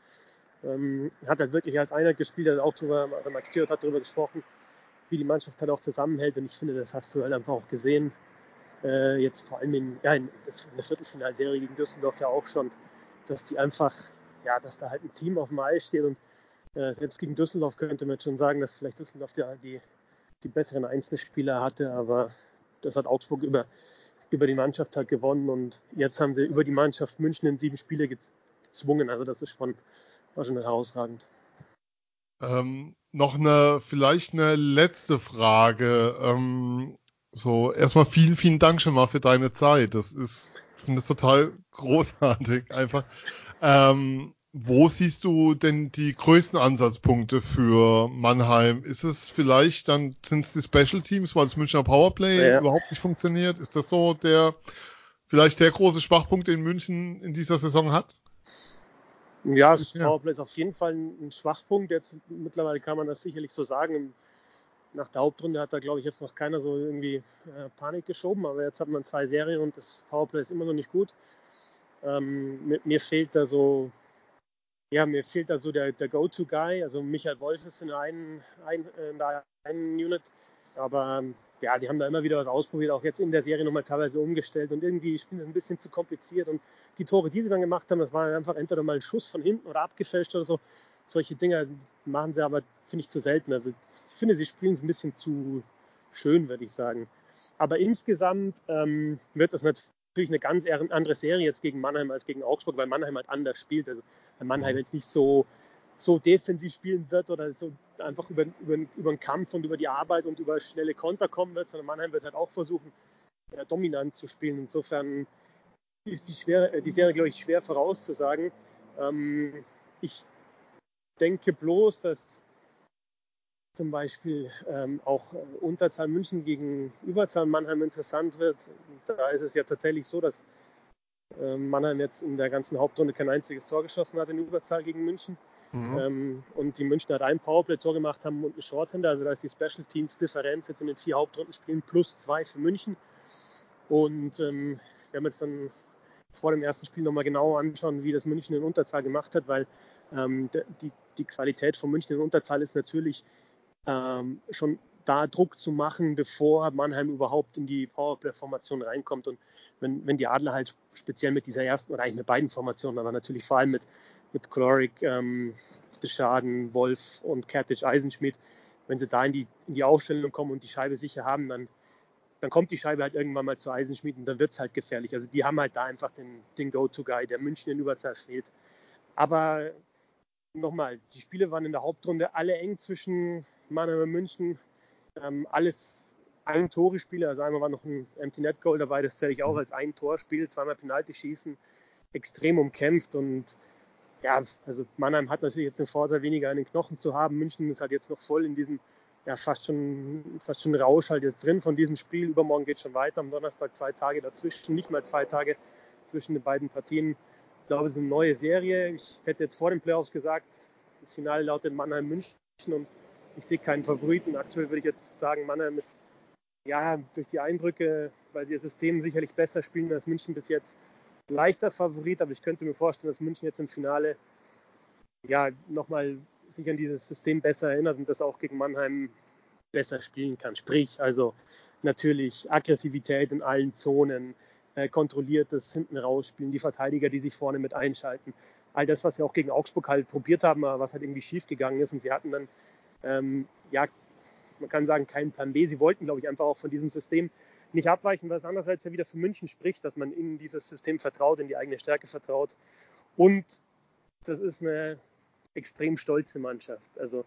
Ähm, hat halt wirklich als Einheit gespielt, hat auch drüber, Max Stewart hat darüber gesprochen, wie die Mannschaft halt auch zusammenhält. Und ich finde, das hast du halt einfach auch gesehen. Äh, jetzt vor allem in, ja, in der Viertelfinalserie gegen Düsseldorf ja auch schon, dass die einfach ja, dass da halt ein Team auf dem Eis steht und äh, selbst gegen Düsseldorf könnte man schon sagen, dass vielleicht Düsseldorf ja die, die besseren Einzelspieler hatte, aber das hat Augsburg über, über die Mannschaft halt gewonnen und jetzt haben sie über die Mannschaft München in sieben Spiele erzwungen. Also das ist schon, war schon herausragend. Ähm, noch eine, vielleicht eine letzte Frage. Ähm, so, erstmal vielen, vielen Dank schon mal für deine Zeit. Das ist, ich finde das total großartig einfach. Ähm, wo siehst du denn die größten Ansatzpunkte für Mannheim? Ist es vielleicht dann, sind es die Special Teams, weil das Münchner Powerplay ja. überhaupt nicht funktioniert? Ist das so der, vielleicht der große Schwachpunkt, den München in dieser Saison hat? Ja, das ja. Powerplay ist auf jeden Fall ein Schwachpunkt. Jetzt mittlerweile kann man das sicherlich so sagen. Nach der Hauptrunde hat da, glaube ich, jetzt noch keiner so irgendwie äh, Panik geschoben, aber jetzt hat man zwei Serien und das Powerplay ist immer noch nicht gut. Ähm, mir fehlt da so, ja, mir fehlt da so der, der Go-To-Guy. Also Michael Wolf ist in der einen, ein, in der einen Unit, aber ja, die haben da immer wieder was ausprobiert, auch jetzt in der Serie nochmal teilweise umgestellt und irgendwie spielen das ein bisschen zu kompliziert und die Tore, die sie dann gemacht haben, das war einfach entweder mal ein Schuss von hinten oder abgefälscht oder so. Solche Dinger machen sie aber, finde ich, zu selten. Also ich finde, sie spielen es ein bisschen zu schön, würde ich sagen. Aber insgesamt ähm, wird das natürlich eine ganz andere Serie jetzt gegen Mannheim als gegen Augsburg, weil Mannheim halt anders spielt. Also Mannheim jetzt nicht so so defensiv spielen wird oder so einfach über, über, über den Kampf und über die Arbeit und über schnelle Konter kommen wird, sondern Mannheim wird halt auch versuchen, dominant zu spielen. Insofern ist die, schwer, äh, die Serie, glaube ich, schwer vorauszusagen. Ähm, ich denke bloß, dass zum Beispiel ähm, auch Unterzahl München gegen Überzahl Mannheim interessant wird. Da ist es ja tatsächlich so, dass äh, Mannheim jetzt in der ganzen Hauptrunde kein einziges Tor geschossen hat in Überzahl gegen München. Mhm. Ähm, und die Münchner hat ein Powerplay-Tor gemacht haben und einen Shorthander. Also da ist die Special Teams Differenz jetzt in den vier Hauptrundenspielen plus zwei für München. Und ähm, wir haben jetzt dann vor dem ersten Spiel nochmal genauer anschauen, wie das München in Unterzahl gemacht hat, weil ähm, die, die Qualität von München in Unterzahl ist natürlich ähm, schon da Druck zu machen, bevor Mannheim überhaupt in die Powerplay-Formation reinkommt. Und wenn, wenn die Adler halt speziell mit dieser ersten oder eigentlich mit beiden Formationen, aber natürlich vor allem mit mit Klorik, ähm, Schaden, Wolf und Kertic Eisenschmidt, wenn sie da in die, in die Aufstellung kommen und die Scheibe sicher haben, dann, dann kommt die Scheibe halt irgendwann mal zu Eisenschmidt und dann wird es halt gefährlich. Also die haben halt da einfach den, den Go-To-Guy, der München in Überzahl fehlt. Aber nochmal, die Spiele waren in der Hauptrunde alle eng zwischen Mannheim und München. Ähm, alles ein Tore-Spiele, also einmal war noch ein Empty Net Goal dabei, das zähle ich auch als ein Torspiel, zweimal Penalty schießen, extrem umkämpft und ja, also Mannheim hat natürlich jetzt den Vorteil, weniger an den Knochen zu haben. München ist halt jetzt noch voll in diesem, ja, fast schon, fast schon Rausch halt jetzt drin von diesem Spiel. Übermorgen geht schon weiter. Am Donnerstag zwei Tage dazwischen, nicht mal zwei Tage zwischen den beiden Partien. Ich glaube, es ist eine neue Serie. Ich hätte jetzt vor den Playoffs gesagt, das Finale lautet Mannheim-München und ich sehe keinen Favoriten. Aktuell würde ich jetzt sagen, Mannheim ist ja durch die Eindrücke, weil sie ihr System sicherlich besser spielen als München bis jetzt, leichter Favorit, aber ich könnte mir vorstellen, dass München jetzt im Finale ja nochmal sich an dieses System besser erinnert und das auch gegen Mannheim besser spielen kann. Sprich, also natürlich Aggressivität in allen Zonen, äh, kontrolliertes hinten rausspielen, die Verteidiger, die sich vorne mit einschalten. All das, was sie auch gegen Augsburg halt probiert haben, aber was halt irgendwie schief gegangen ist. Und sie hatten dann, ähm, ja, man kann sagen, keinen Plan B. Sie wollten, glaube ich, einfach auch von diesem System nicht abweichen, was andererseits ja wieder für München spricht, dass man in dieses System vertraut, in die eigene Stärke vertraut. Und das ist eine extrem stolze Mannschaft. Also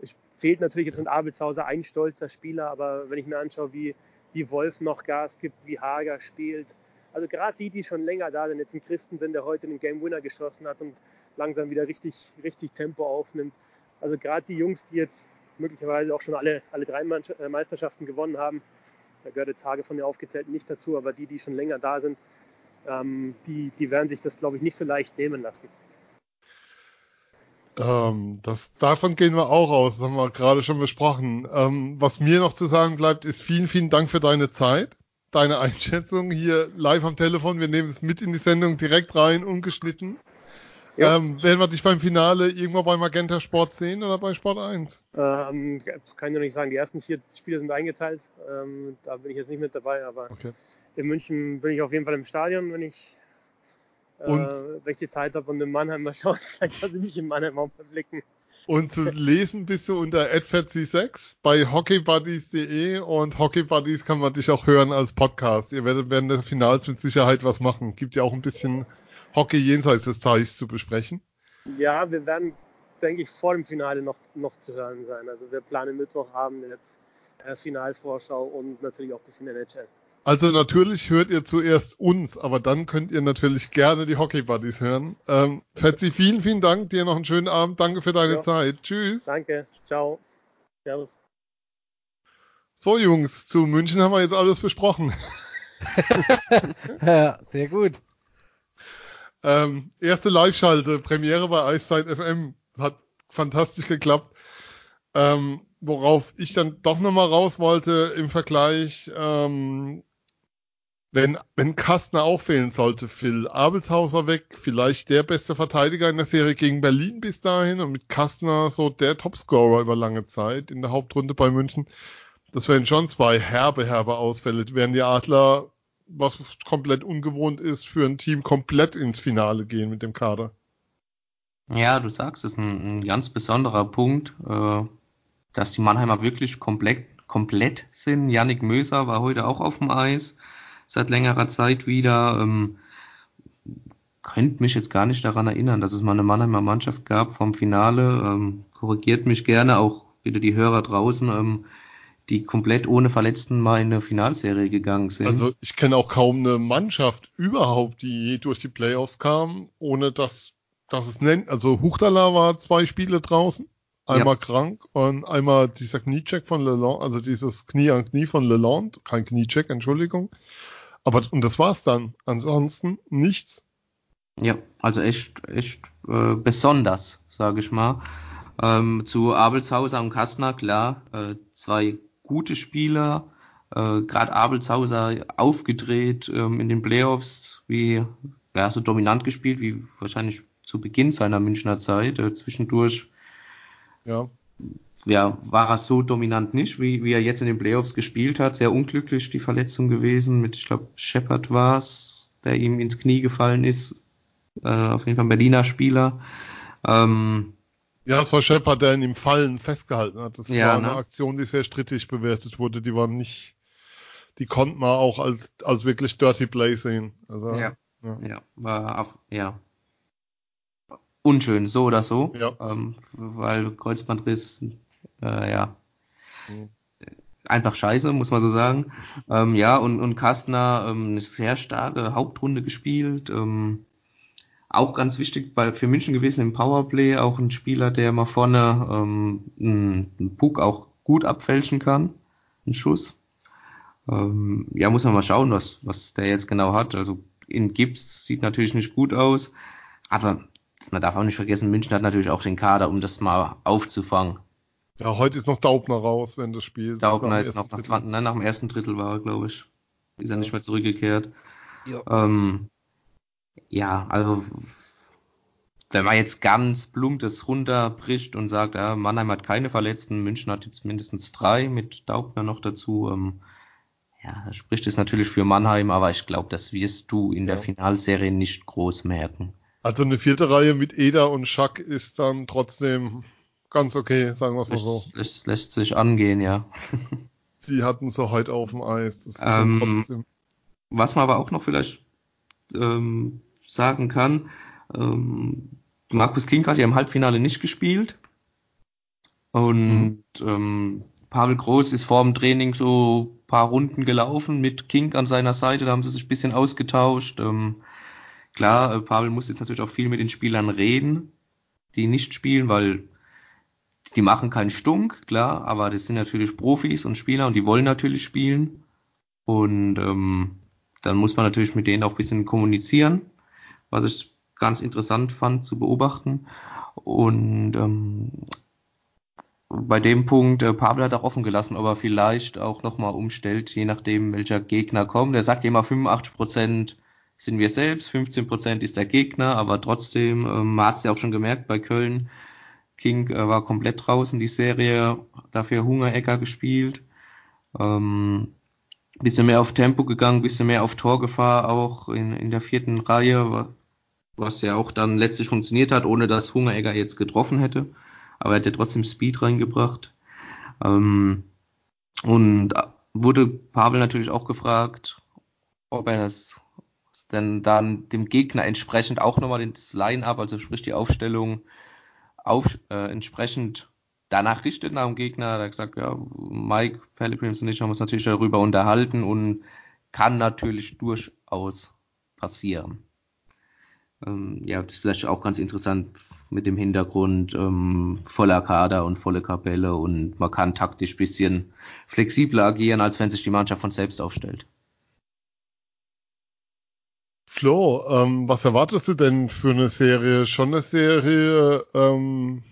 es fehlt natürlich jetzt in Abelshauser ein stolzer Spieler, aber wenn ich mir anschaue, wie, wie Wolf noch Gas gibt, wie Hager spielt, also gerade die, die schon länger da sind, jetzt ein Christensen, der heute den Game Winner geschossen hat und langsam wieder richtig, richtig Tempo aufnimmt. Also gerade die Jungs, die jetzt möglicherweise auch schon alle, alle drei äh, Meisterschaften gewonnen haben, da gehört jetzt Hage von der aufgezählten nicht dazu, aber die, die schon länger da sind, ähm, die, die werden sich das, glaube ich, nicht so leicht nehmen lassen. Ähm, das, davon gehen wir auch aus, das haben wir gerade schon besprochen. Ähm, was mir noch zu sagen bleibt, ist vielen, vielen Dank für deine Zeit, deine Einschätzung hier live am Telefon. Wir nehmen es mit in die Sendung direkt rein, ungeschnitten. Ja. Ähm, werden wir dich beim Finale irgendwo bei Magenta Sport sehen oder bei Sport 1? Ähm, kann ich noch nicht sagen. Die ersten vier Spiele sind eingeteilt. Ähm, da bin ich jetzt nicht mit dabei, aber okay. in München bin ich auf jeden Fall im Stadion, wenn ich, äh, wenn ich die Zeit habe und in Mannheim mal schauen. Vielleicht kann ich mich in Mannheim auch mal blicken. Und zu lesen bist du unter adfatc6 bei hockeybuddies.de und Hockeybuddies kann man dich auch hören als Podcast. Ihr werdet während des Finals mit Sicherheit was machen. Gibt ja auch ein bisschen Hockey jenseits des Teichs zu besprechen? Ja, wir werden, denke ich, vor dem Finale noch, noch zu hören sein. Also wir planen Mittwochabend jetzt äh, Finalvorschau und natürlich auch ein bisschen NHL. Also natürlich hört ihr zuerst uns, aber dann könnt ihr natürlich gerne die Hockey Buddies hören. Ähm, Fetzi, vielen, vielen Dank. Dir noch einen schönen Abend. Danke für deine Ja. Zeit. Tschüss. Danke, ciao. Servus. So, Jungs, zu München haben wir jetzt alles besprochen. Ja, sehr gut. Ähm, erste Live-Schalte, Premiere bei Eiszeit FM. Hat fantastisch geklappt. Ähm, worauf ich dann doch nochmal raus wollte im Vergleich, ähm, wenn, wenn Kastner auch fehlen sollte, Phil Abelshauser weg, vielleicht der beste Verteidiger in der Serie gegen Berlin bis dahin und mit Kastner so der Topscorer über lange Zeit in der Hauptrunde bei München. Das wären schon zwei herbe, herbe Ausfälle. Wären die Adler, was komplett ungewohnt ist, für ein Team komplett ins Finale gehen mit dem Kader. Ja, du sagst, es ist ein, ein ganz besonderer Punkt, äh, dass die Mannheimer wirklich komplett, komplett sind. Yannick Möser war heute auch auf dem Eis, seit längerer Zeit wieder. Ähm, könnte mich jetzt gar nicht daran erinnern, dass es mal eine Mannheimer Mannschaft gab vom Finale. Ähm, korrigiert mich gerne, auch wieder die Hörer draußen, ähm, die komplett ohne Verletzten mal in eine Finalserie gegangen sind. Also ich kenne auch kaum eine Mannschaft überhaupt, die je durch die Playoffs kam, ohne dass, dass es nennt. Also Huchtala war zwei Spiele draußen, einmal Ja. krank und einmal dieser Kniecheck von Lalonde, also dieses Knie an Knie von Lalonde, kein Kniecheck, Entschuldigung. Aber und das war's dann. Ansonsten nichts. Ja, also echt, echt äh, besonders, sage ich mal. Ähm, zu Abelshauser und Kastner, klar, äh, zwei gute Spieler, äh, gerade Abelshauser aufgedreht ähm, in den Playoffs, wie ja, so dominant gespielt, wie wahrscheinlich zu Beginn seiner Münchner Zeit. Äh, zwischendurch Ja. Ja, war er so dominant nicht, wie, wie er jetzt in den Playoffs gespielt hat. Sehr unglücklich die Verletzung gewesen mit, ich glaube, Shepard war es, der ihm ins Knie gefallen ist. Äh, auf jeden Fall ein Berliner Spieler. Ähm, Ja, es war Shepard, der in ihm Fallen festgehalten hat. Das Ja, war eine ne? Aktion, die sehr strittig bewertet wurde. Die war nicht, die konnte man auch als, als wirklich Dirty Play sehen. Also, ja, ja. ja, war auf, ja. Unschön, so oder so. Ja. Ähm, weil Kreuzbandriss, äh, ja. Mhm. Einfach scheiße, muss man so sagen. Ähm, ja, und, und Kastner ähm, eine sehr starke Hauptrunde gespielt. Ähm, auch ganz wichtig bei, für München gewesen im Powerplay, auch ein Spieler, der mal vorne ähm, einen, Puck auch gut abfälschen kann, einen Schuss. Ähm, ja, muss man mal schauen, was, was der jetzt genau hat. Also in Gips sieht natürlich nicht gut aus, aber man darf auch nicht vergessen, München hat natürlich auch den Kader, um das mal aufzufangen. Ja, heute ist noch Daubner raus, wenn das Spiel. Daubner ist noch nach, Drittel. 20, nein, nach dem ersten Drittel war er, glaube ich. Ist er nicht mehr zurückgekehrt. Ja. Ähm, ja, also wenn man jetzt ganz plump das runterbricht und sagt, ja, Mannheim hat keine Verletzten, München hat jetzt mindestens drei mit Daubner noch dazu, ähm, ja, spricht es natürlich für Mannheim, aber ich glaube, das wirst du in der Ja. Finalserie nicht groß merken. Also eine vierte Reihe mit Eder und Schack ist dann trotzdem ganz okay, sagen wir es mal so. Lässt, lässt, sich angehen, ja. Sie hatten sie heute auf dem Eis. Das ist Ähm. Was man aber auch noch vielleicht ähm, sagen kann, ähm, Markus King hat ja im Halbfinale nicht gespielt. Und ähm, Pavel Groß ist vor dem Training so ein paar Runden gelaufen mit King an seiner Seite, da haben sie sich ein bisschen ausgetauscht. Ähm, klar, äh, Pavel muss jetzt natürlich auch viel mit den Spielern reden, die nicht spielen, weil die machen keinen Stunk, klar, aber das sind natürlich Profis und Spieler und die wollen natürlich spielen. Und ähm, dann muss man natürlich mit denen auch ein bisschen kommunizieren, was ich ganz interessant fand zu beobachten. Und ähm, bei dem Punkt, äh, Pavel hat auch offen gelassen, ob er vielleicht auch nochmal umstellt, je nachdem, welcher Gegner kommt. Er sagt immer 85% sind wir selbst, 15% ist der Gegner, aber trotzdem, ähm, man hat es ja auch schon gemerkt bei Köln, King äh, war komplett draußen, die Serie, dafür Hungerecker gespielt. Ähm, bisschen mehr auf Tempo gegangen, bisschen mehr auf Torgefahr auch in, in der vierten Reihe, wa- was ja auch dann letztlich funktioniert hat, ohne dass Hungeregger jetzt getroffen hätte. Aber er hat trotzdem Speed reingebracht. Ähm, und äh, wurde Pavel natürlich auch gefragt, ob er es dann dann dem Gegner entsprechend auch nochmal das Line-Up, also sprich die Aufstellung, auf, äh, entsprechend danach richtet nach dem Gegner. Da gesagt, ja, Mike Pellegrims und ich haben uns natürlich darüber unterhalten und kann natürlich durchaus passieren. Ähm, ja, das ist vielleicht auch ganz interessant mit dem Hintergrund ähm, voller Kader und volle Kapelle und man kann taktisch bisschen flexibler agieren, als wenn sich die Mannschaft von selbst aufstellt. Flo, ähm, was erwartest du denn für eine Serie? Schon eine Serie, ähm,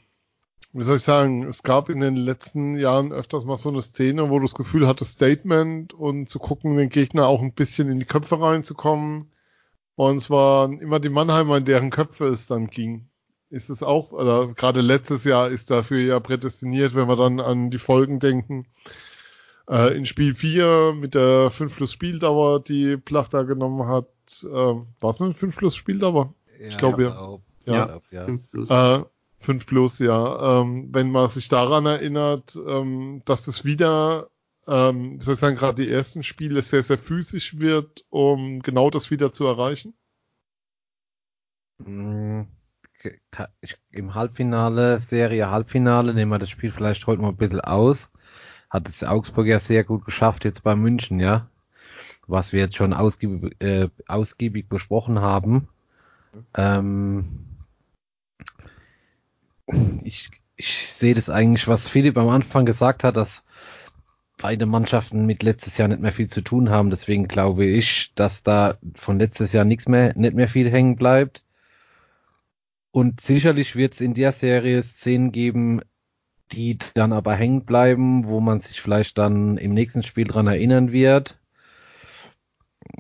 wie soll ich sagen, es gab in den letzten Jahren öfters mal so eine Szene, wo du das Gefühl hattest, Statement und zu gucken, den Gegner auch ein bisschen in die Köpfe reinzukommen. Und es waren immer die Mannheimer, in deren Köpfe es dann ging. Ist es auch, oder gerade letztes Jahr ist dafür ja prädestiniert, wenn wir dann an die Folgen denken. Äh, in Spiel 4 mit der 5 plus Spieldauer, die Plachta genommen hat, äh, war es eine 5 plus Spieldauer? Ja, ich glaube ja. Ja, ja. 5 plus. Äh, 5 plus, ja. Ähm, wenn man sich daran erinnert, ähm, dass das wieder, ähm, sozusagen gerade die ersten Spiele sehr, sehr physisch wird, um genau das wieder zu erreichen. Mm, Im Halbfinale, Serie Halbfinale, nehmen wir das Spiel vielleicht heute mal ein bisschen aus. Hat es Augsburg ja sehr gut geschafft, jetzt bei München, ja. Was wir jetzt schon ausgiebig, äh, ausgiebig besprochen haben. Ähm, ich, ich sehe das eigentlich, was Philipp am Anfang gesagt hat, dass beide Mannschaften mit letztes Jahr nicht mehr viel zu tun haben. Deswegen glaube ich, dass da von letztes Jahr nichts mehr, nicht mehr viel hängen bleibt. Und sicherlich wird es in der Serie Szenen geben, die dann aber hängen bleiben, wo man sich vielleicht dann im nächsten Spiel dran erinnern wird.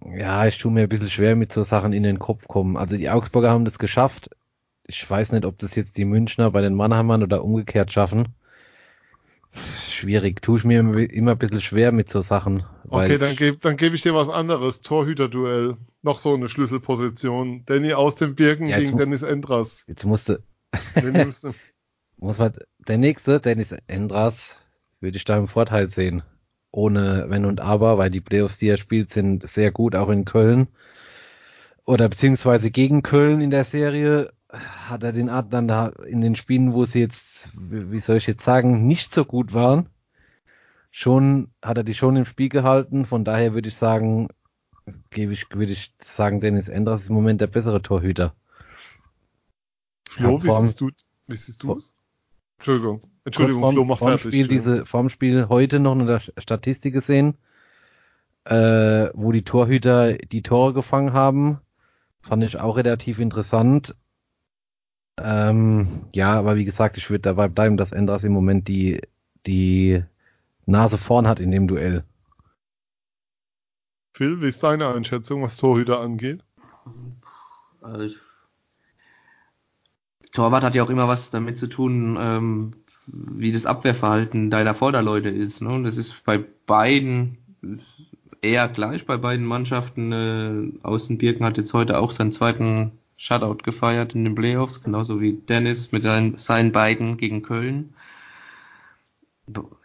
Ja, ich tue mir ein bisschen schwer mit so Sachen in den Kopf kommen. Also die Augsburger haben das geschafft. Ich weiß nicht, ob das jetzt die Münchner bei den Mannheimern oder umgekehrt schaffen. Schwierig, tue ich mir immer ein bisschen schwer mit so Sachen. Okay, dann gebe dann geb ich dir was anderes. Torhüterduell. Noch so eine Schlüsselposition. Danny aus dem Birken Ja, gegen Dennis Endras. jetzt musste, muss man, der nächste, Dennis Endras, würde ich da im Vorteil sehen. Ohne Wenn und Aber, weil die Playoffs, die er spielt, sind sehr gut, auch in Köln. Oder beziehungsweise gegen Köln in der Serie hat er den da in den Spielen, wo sie jetzt, wie soll ich jetzt sagen, nicht so gut waren, schon, hat er die schon im Spiel gehalten. Von daher würde ich sagen, gebe ich, würde ich sagen, Dennis Endras ist im Moment der bessere Torhüter. Flo, wie siehst du wie siehst du? Entschuldigung. Entschuldigung, vorm, Flo, mach vorm fertig. Spiel diese, vorm Spiel heute noch in der Statistik gesehen, äh, wo die Torhüter die Tore gefangen haben. Fand ich auch relativ interessant. Ähm, ja, aber wie gesagt, ich würde dabei bleiben, dass Endras im Moment die, die Nase vorn hat in dem Duell. Phil, wie ist deine Einschätzung, was Torhüter angeht? Also ich- Torwart hat ja auch immer was damit zu tun, ähm, wie das Abwehrverhalten deiner Vorderleute ist. Ne? Und das ist bei beiden eher gleich, bei beiden Mannschaften. Äh, Außenbirken hat jetzt heute auch seinen zweiten Shutout gefeiert in den Playoffs, genauso wie Dennis mit seinen, seinen beiden gegen Köln.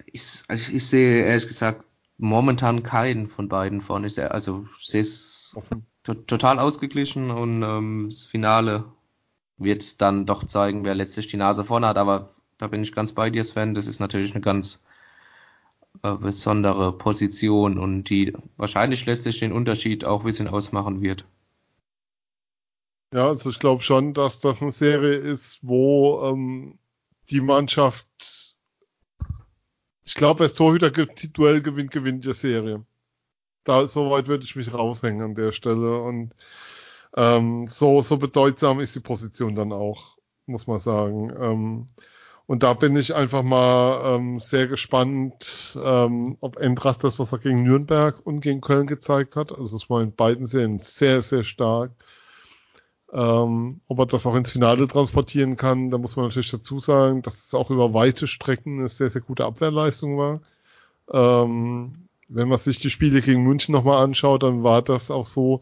Ich, also ich sehe ehrlich gesagt momentan keinen von beiden vorne. Ich also ich sehe es to total ausgeglichen und ähm, das Finale wird dann doch zeigen, wer letztlich die Nase vorne hat. Aber da bin ich ganz bei dir, Sven. Das ist natürlich eine ganz äh, besondere Position und die wahrscheinlich letztlich den Unterschied auch ein bisschen ausmachen wird. Ja, also ich glaube schon, dass das eine Serie ist, wo ähm, die Mannschaft, ich glaube, wer das Torhüter-Duell gewinnt, gewinnt die Serie. Da soweit würde ich mich raushängen an der Stelle und ähm, so so bedeutsam ist die Position dann auch, muss man sagen. Ähm, und da bin ich einfach mal ähm, sehr gespannt, ähm, ob Endras das, was er gegen Nürnberg und gegen Köln gezeigt hat, also es war in beiden Serien sehr, sehr stark, ähm, ob er das auch ins Finale transportieren kann, da muss man natürlich dazu sagen, dass es auch über weite Strecken eine sehr, sehr gute Abwehrleistung war. Ähm, wenn man sich die Spiele gegen München nochmal anschaut, dann war das auch so,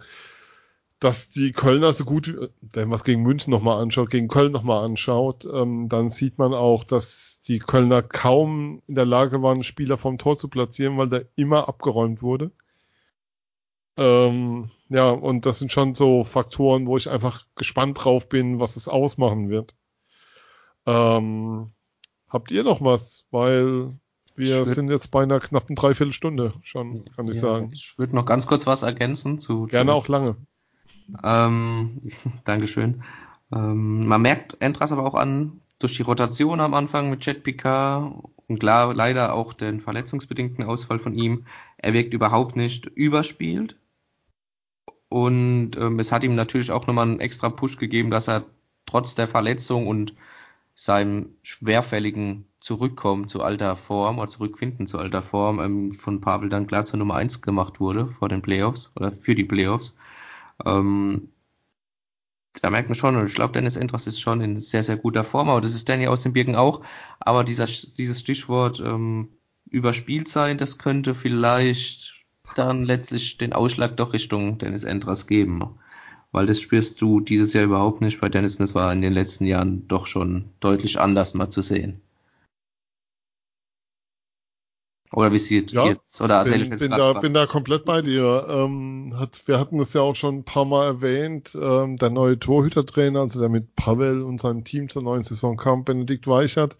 dass die Kölner so gut, wenn man es gegen München nochmal anschaut, gegen Köln nochmal anschaut, ähm, dann sieht man auch, dass die Kölner kaum in der Lage waren, Spieler vom Tor zu platzieren, weil da immer abgeräumt wurde. Ähm, ja, und das sind schon so Faktoren, wo ich einfach gespannt drauf bin, was es ausmachen wird. Ähm, habt ihr noch was? Weil wir sind jetzt bei einer knappen Dreiviertelstunde schon, kann ich ja, sagen. Ich würde noch ganz kurz was ergänzen zu. Gerne zu, auch lange. Ähm, Dankeschön. Ähm, man merkt Entras aber auch an, durch die Rotation am Anfang mit Jet Picard und klar, leider auch den verletzungsbedingten Ausfall von ihm, er wirkt überhaupt nicht überspielt. Und ähm, es hat ihm natürlich auch nochmal einen extra Push gegeben, dass er trotz der Verletzung und seinem schwerfälligen Zurückkommen zu alter Form oder Zurückfinden zu alter Form ähm, von Pavel dann klar zur Nummer eins gemacht wurde vor den Playoffs oder für die Playoffs. Ähm, da merkt man schon, und ich glaube, Dennis Endras ist schon in sehr, sehr guter Form, aber das ist Danny aus den Birken auch. Aber dieser, dieses Stichwort ähm, überspielt sein, das könnte vielleicht dann letztlich den Ausschlag doch Richtung Dennis Endras geben. Weil das spürst du dieses Jahr überhaupt nicht bei Dennis, und das war in den letzten Jahren doch schon deutlich anders mal zu sehen. Oder wie sieht ja, jetzt? Oder bin, bin da, bin da komplett bei dir. Ähm, hat, wir hatten es ja auch schon ein paar Mal erwähnt. Ähm, der neue Torhütertrainer, also der mit Pavel und seinem Team zur neuen Saison kam, Benedikt Weichert,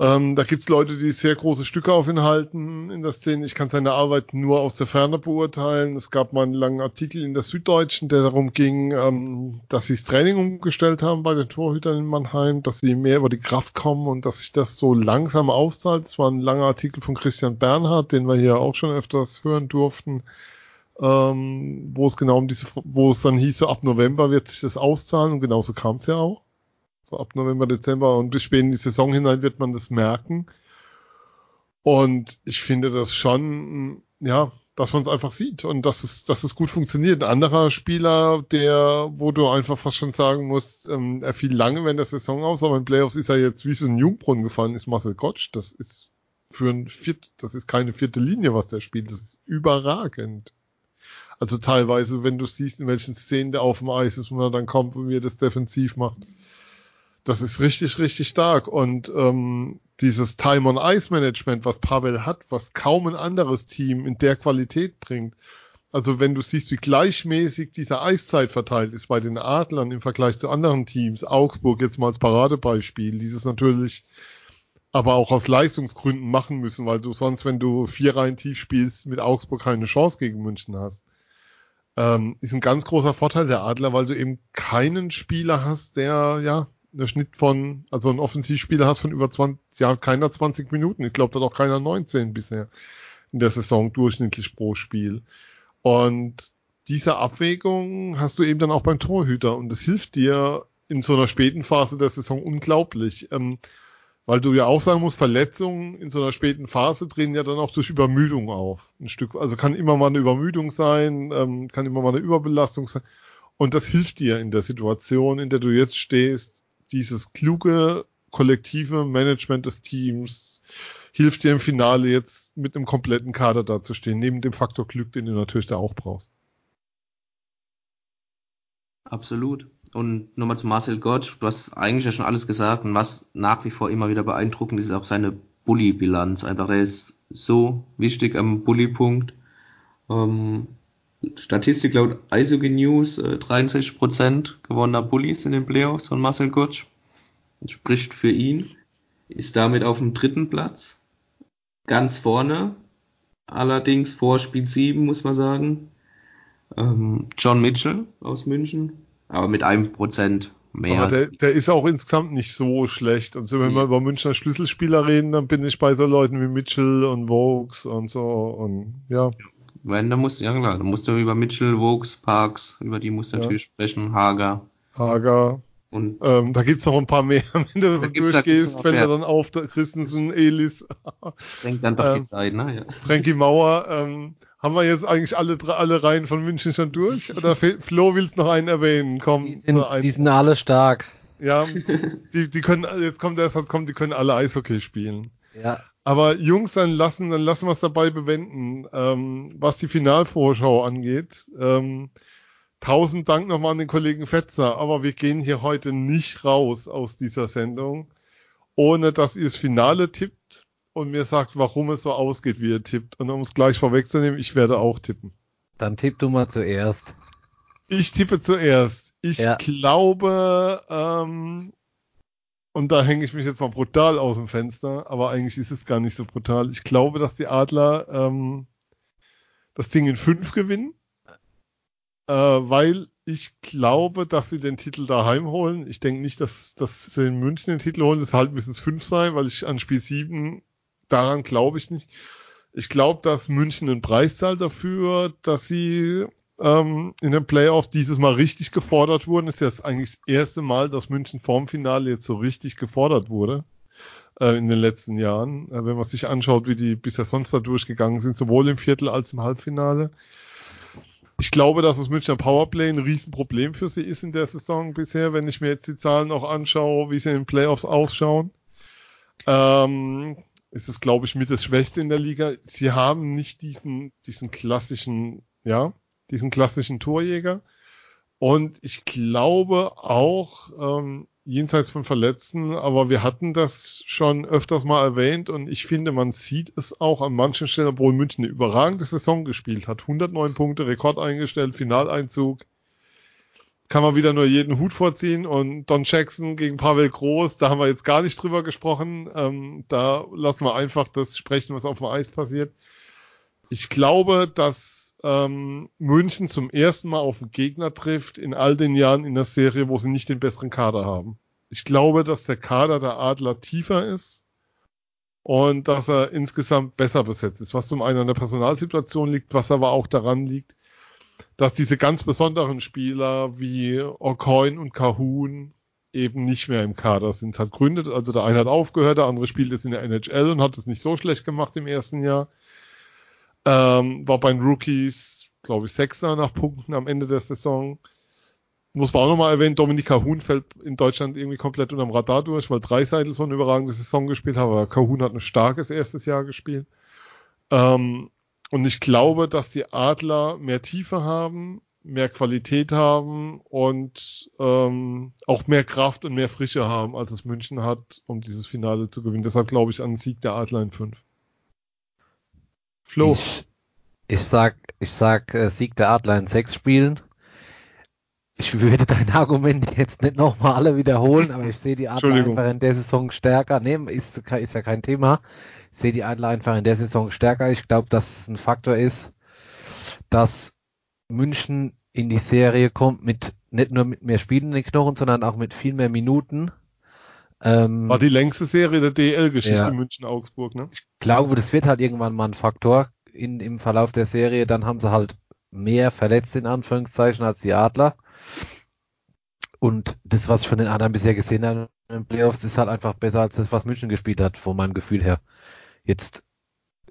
ähm, da gibt's Leute, die sehr große Stücke auf ihn halten in der Szene. Ich kann seine Arbeit nur aus der Ferne beurteilen. Es gab mal einen langen Artikel in der Süddeutschen, der darum ging, ähm, dass sie das Training umgestellt haben bei den Torhütern in Mannheim, dass sie mehr über die Kraft kommen und dass sich das so langsam auszahlt. Es war ein langer Artikel von Christian Bernhard, den wir hier auch schon öfters hören durften, ähm, wo es genau um diese, wo es dann hieß, so ab November wird sich das auszahlen und genauso kam es ja auch. Ab November, Dezember und bis spät in die Saison hinein wird man das merken. Und ich finde das schon, ja, dass man es einfach sieht und dass es, dass es gut funktioniert. Ein anderer Spieler, der, wo du einfach fast schon sagen musst, ähm, er fiel lange während der Saison aus, aber in Playoffs ist er jetzt wie so ein Jungbrunnen gefallen, ist Marcel Gottsch. Das ist für ein Viert, das ist keine vierte Linie, was der spielt. Das ist überragend. Also teilweise, wenn du siehst, in welchen Szenen der auf dem Eis ist, wenn er dann kommt und wie er das defensiv macht. Das ist richtig, richtig stark. Und ähm, dieses Time-on-Ice-Management, was Pavel hat, was kaum ein anderes Team in der Qualität bringt. Also wenn du siehst, wie gleichmäßig diese Eiszeit verteilt ist bei den Adlern im Vergleich zu anderen Teams, Augsburg jetzt mal als Paradebeispiel, dieses natürlich aber auch aus Leistungsgründen machen müssen, weil du sonst, wenn du vier Reihen tief spielst, mit Augsburg keine Chance gegen München hast. Ähm, ist ein ganz großer Vorteil der Adler, weil du eben keinen Spieler hast, der ja einen Schnitt von, also ein Offensivspieler hast von über 20, ja, keiner 20 Minuten. Ich glaube, da hat auch keiner 19 bisher in der Saison durchschnittlich pro Spiel. Und diese Abwägung hast du eben dann auch beim Torhüter und das hilft dir in so einer späten Phase der Saison unglaublich. Ähm, weil du ja auch sagen musst, Verletzungen in so einer späten Phase drehen ja dann auch durch Übermüdung auf. Ein Stück, also kann immer mal eine Übermüdung sein, ähm, kann immer mal eine Überbelastung sein. Und das hilft dir in der Situation, in der du jetzt stehst, dieses kluge kollektive Management des Teams hilft dir im Finale jetzt mit einem kompletten Kader dazustehen, neben dem Faktor Glück, den du natürlich da auch brauchst. Absolut. Und nochmal zu Marcel Gottsch, du hast eigentlich ja schon alles gesagt und was nach wie vor immer wieder beeindruckend ist, auch seine Bully-Bilanz. Einfach, er ist so wichtig am Bully-Punkt. Ähm, Statistik laut Eishockey News äh, 63% gewonnener Bullies in den Playoffs von Marcel Gottsch. Das spricht für ihn. Ist damit auf dem dritten Platz. Ganz vorne. Allerdings vor Spiel 7, muss man sagen. Ähm, John Mitchell aus München. Aber mit einem Prozent mehr. Aber der, der ist auch insgesamt nicht so schlecht. Und so, wenn wir über Münchner Schlüsselspieler reden, dann bin ich bei so Leuten wie Mitchell und Vokes und so. Und ja. Wenn, dann musst du, ja klar, dann musst du über Mitchell, Vokes, Parks, über die musst du ja. natürlich sprechen, Hager. Hager. Und ähm, da gibt's noch ein paar mehr, wenn du so durchgehst, fällt er dann auf, der Christensen, Elis. Denkt dann doch ähm, die Zeit, ne? Ja. Frankie Mauer, ähm, haben wir jetzt eigentlich alle alle Reihen von München schon durch? Oder Flo willst noch einen erwähnen? Komm, die sind, so die sind alle stark. Ja, die, die können, jetzt kommt der Satz, kommt, die können alle Eishockey spielen. Ja. Aber Jungs, dann lassen, dann lassen wir es dabei bewenden. Ähm, was die Finalvorschau angeht, ähm, tausend Dank nochmal an den Kollegen Fetzer, aber wir gehen hier heute nicht raus aus dieser Sendung, ohne dass ihr das Finale tippt und mir sagt, warum es so ausgeht, wie ihr tippt. Und um es gleich vorwegzunehmen, ich werde auch tippen. Dann tipp du mal zuerst. Ich tippe zuerst. Ich Ja. glaube, ähm, und da hänge ich mich jetzt mal brutal aus dem Fenster, aber eigentlich ist es gar nicht so brutal. Ich glaube, dass die Adler ähm, das Ding in fünf gewinnen, äh, weil ich glaube, dass sie den Titel daheim holen. Ich denke nicht, dass, dass sie in München den Titel holen. Das halt müssen es fünf sein, weil ich an Spiel sieben daran glaube ich nicht. Ich glaube, dass München einen Preis zahlt dafür, dass sie ähm, in den Playoffs dieses Mal richtig gefordert wurden. Das ist jetzt eigentlich das erste Mal, dass München vorm Finale jetzt so richtig gefordert wurde äh, in den letzten Jahren. Äh, wenn man sich anschaut, wie die bisher sonst da durchgegangen sind, sowohl im Viertel als im Halbfinale. Ich glaube, dass das Münchner Powerplay ein Riesenproblem für sie ist in der Saison bisher, wenn ich mir jetzt die Zahlen auch anschaue, wie sie in den Playoffs ausschauen. Ähm, ist es, glaube ich, mit das Schwächste in der Liga. Sie haben nicht diesen, diesen klassischen, ja, diesen klassischen Torjäger. Und ich glaube auch, ähm, jenseits von Verletzten, aber wir hatten das schon öfters mal erwähnt und ich finde, man sieht es auch an manchen Stellen, obwohl München eine überragende Saison gespielt hat. 109 Punkte, Rekord eingestellt, Finaleinzug. Kann man wieder nur jeden Hut vorziehen und Don Jackson gegen Pavel Groß, da haben wir jetzt gar nicht drüber gesprochen. Ähm, da lassen wir einfach das sprechen, was auf dem Eis passiert. Ich glaube, dass ähm, München zum ersten Mal auf einen Gegner trifft in all den Jahren in der Serie, wo sie nicht den besseren Kader haben. Ich glaube, dass der Kader der Adler tiefer ist und dass er insgesamt besser besetzt ist, was zum einen an der Personalsituation liegt, was aber auch daran liegt, dass diese ganz besonderen Spieler wie O'Coin und Kahun eben nicht mehr im Kader sind. Es hat Gründe, also der eine hat aufgehört, der andere spielt jetzt in der NHL und hat es nicht so schlecht gemacht im ersten Jahr. Ähm, war bei den Rookies, glaube ich, Sechster nach Punkten am Ende der Saison. Muss man auch nochmal erwähnen, Dominika Huhn fällt in Deutschland irgendwie komplett unterm Radar durch, weil Dreiseitel so eine überragende Saison gespielt hat, aber Kahun hat ein starkes erstes Jahr gespielt. Ähm, und ich glaube, dass die Adler mehr Tiefe haben, mehr Qualität haben und ähm, auch mehr Kraft und mehr Frische haben, als es München hat, um dieses Finale zu gewinnen. Deshalb glaube ich an den Sieg der Adler in 5. Flo. Ich, ich sag, ich sag äh, Sieg der Adler in sechs Spielen. Ich würde dein Argument jetzt nicht nochmal alle wiederholen, aber ich sehe die Adler einfach in der Saison stärker. Nee, ist, ist ja kein Thema. Ich sehe die Adler einfach in der Saison stärker. Ich glaube, dass es ein Faktor ist, dass München in die Serie kommt mit nicht nur mit mehr Spielen in den Knochen, sondern auch mit viel mehr Minuten. Ähm, War die längste Serie der DL-Geschichte Ja. München-Augsburg, ne? glaube, das wird halt irgendwann mal ein Faktor in, im Verlauf der Serie. Dann haben sie halt mehr verletzt in Anführungszeichen als die Adler. Und das, was ich von den Adlern bisher gesehen habe in den Playoffs, ist halt einfach besser als das, was München gespielt hat, von meinem Gefühl her. Jetzt,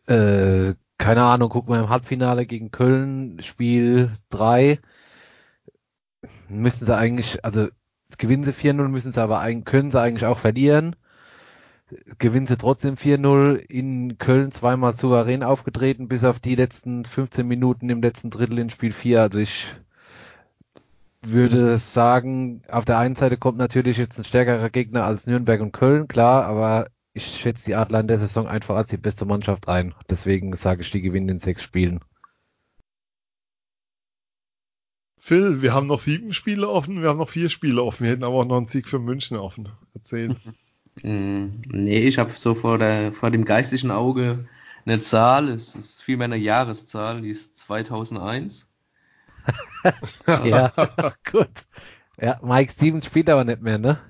äh, keine Ahnung, gucken wir im Halbfinale gegen Köln, Spiel 3, müssen sie eigentlich, also gewinnen sie 4-0, müssen sie aber eigentlich, können sie eigentlich auch verlieren gewinnen sie trotzdem 4-0 in Köln zweimal souverän aufgetreten, bis auf die letzten 15 Minuten im letzten Drittel in Spiel 4. Also ich würde sagen, auf der einen Seite kommt natürlich jetzt ein stärkerer Gegner als Nürnberg und Köln, klar, aber ich schätze die Adler in der Saison einfach als die beste Mannschaft ein. Deswegen sage ich, die gewinnen in sechs Spielen. Phil, wir haben noch sieben Spiele offen, wir haben noch vier Spiele offen. Wir hätten aber auch noch einen Sieg für München offen. Erzähl. Mm, Nee, ich habe so vor, der, vor dem geistigen Auge eine Zahl, es ist vielmehr eine Jahreszahl, die ist 2001. Ja, gut. Ja, Mike Stevens spielt aber nicht mehr, ne?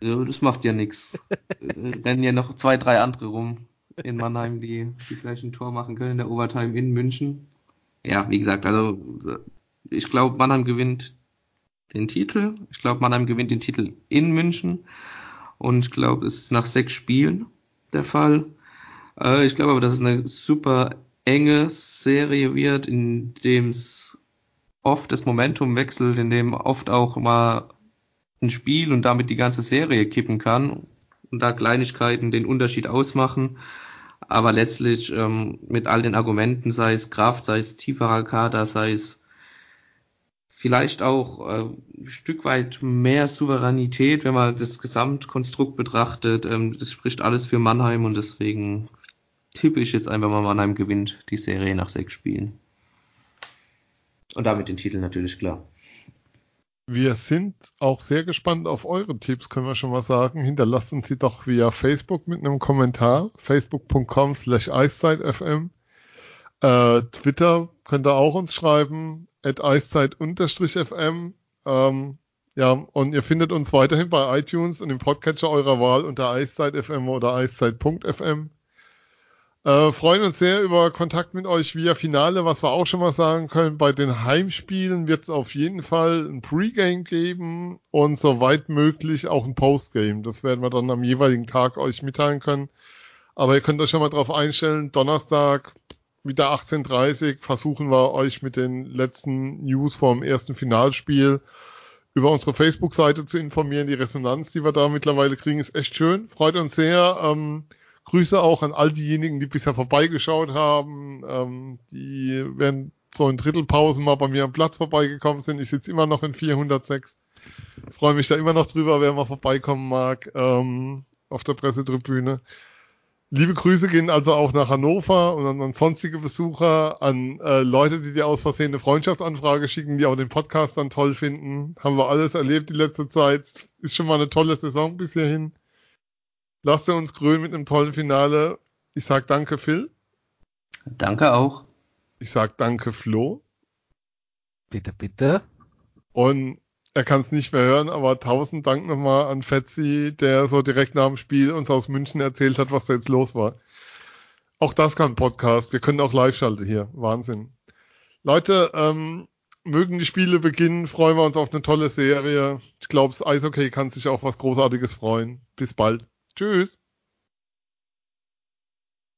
Ja, das macht ja nichts. Rennen ja noch zwei, drei andere rum in Mannheim, die, die vielleicht ein Tor machen können in der Overtime in München. Ja, wie gesagt, also ich glaube, Mannheim gewinnt den Titel. Ich glaube, Mannheim gewinnt den Titel in München. Und ich glaube, es ist nach sechs Spielen der Fall. Äh, ich glaube aber, dass es eine super enge Serie wird, in dem es oft das Momentum wechselt, in dem oft auch mal ein Spiel und damit die ganze Serie kippen kann und da Kleinigkeiten den Unterschied ausmachen. Aber letztlich ähm, mit all den Argumenten, sei es Kraft, sei es tieferer Kader, sei es vielleicht auch äh, ein Stück weit mehr Souveränität, wenn man das Gesamtkonstrukt betrachtet. Ähm, das spricht alles für Mannheim und deswegen tippe ich jetzt einfach mal, Mannheim gewinnt die Serie nach sechs Spielen. Und damit den Titel natürlich klar. Wir sind auch sehr gespannt auf eure Tipps, können wir schon mal sagen. Hinterlasst uns sie doch via Facebook mit einem Kommentar. Facebook.com slash EiszeitFM. Äh, Twitter könnt ihr auch uns schreiben. At Eiszeit-FM. Ähm, ja, und ihr findet uns weiterhin bei iTunes und im Podcatcher eurer Wahl unter Eiszeit.fm oder Eiszeit.fm. Äh, freuen uns sehr über Kontakt mit euch via Finale, was wir auch schon mal sagen können. Bei den Heimspielen wird es auf jeden Fall ein Pre-Game geben und soweit möglich auch ein Postgame. Das werden wir dann am jeweiligen Tag euch mitteilen können. Aber ihr könnt euch schon mal drauf einstellen. Donnerstag wieder 18.30 versuchen wir euch mit den letzten News vom ersten Finalspiel über unsere Facebook-Seite zu informieren. Die Resonanz, die wir da mittlerweile kriegen, ist echt schön. Freut uns sehr. Ähm, Grüße auch an all diejenigen, die bisher vorbeigeschaut haben, ähm, die werden so in Drittelpausen mal bei mir am Platz vorbeigekommen sind. Ich sitze immer noch in 406. Freue mich da immer noch drüber, wer mal vorbeikommen mag ähm, auf der Pressetribüne. Liebe Grüße gehen also auch nach Hannover und an, an sonstige Besucher, an äh, Leute, die dir aus Versehen eine Freundschaftsanfrage schicken, die auch den Podcast dann toll finden. Haben wir alles erlebt die letzte Zeit. Ist schon mal eine tolle Saison bis hierhin. Lasst ihr uns grün mit einem tollen Finale. Ich sag danke, Phil. Danke auch. Ich sag danke, Flo. Bitte, bitte. Und er kann es nicht mehr hören, aber tausend Dank nochmal an Fetzi, der so direkt nach dem Spiel uns aus München erzählt hat, was da jetzt los war. Auch das kann Podcast. Wir können auch live schalten hier. Wahnsinn. Leute, ähm, mögen die Spiele beginnen, freuen wir uns auf eine tolle Serie. Ich glaube, das Eishockey kann sich auch was Großartiges freuen. Bis bald. Tschüss.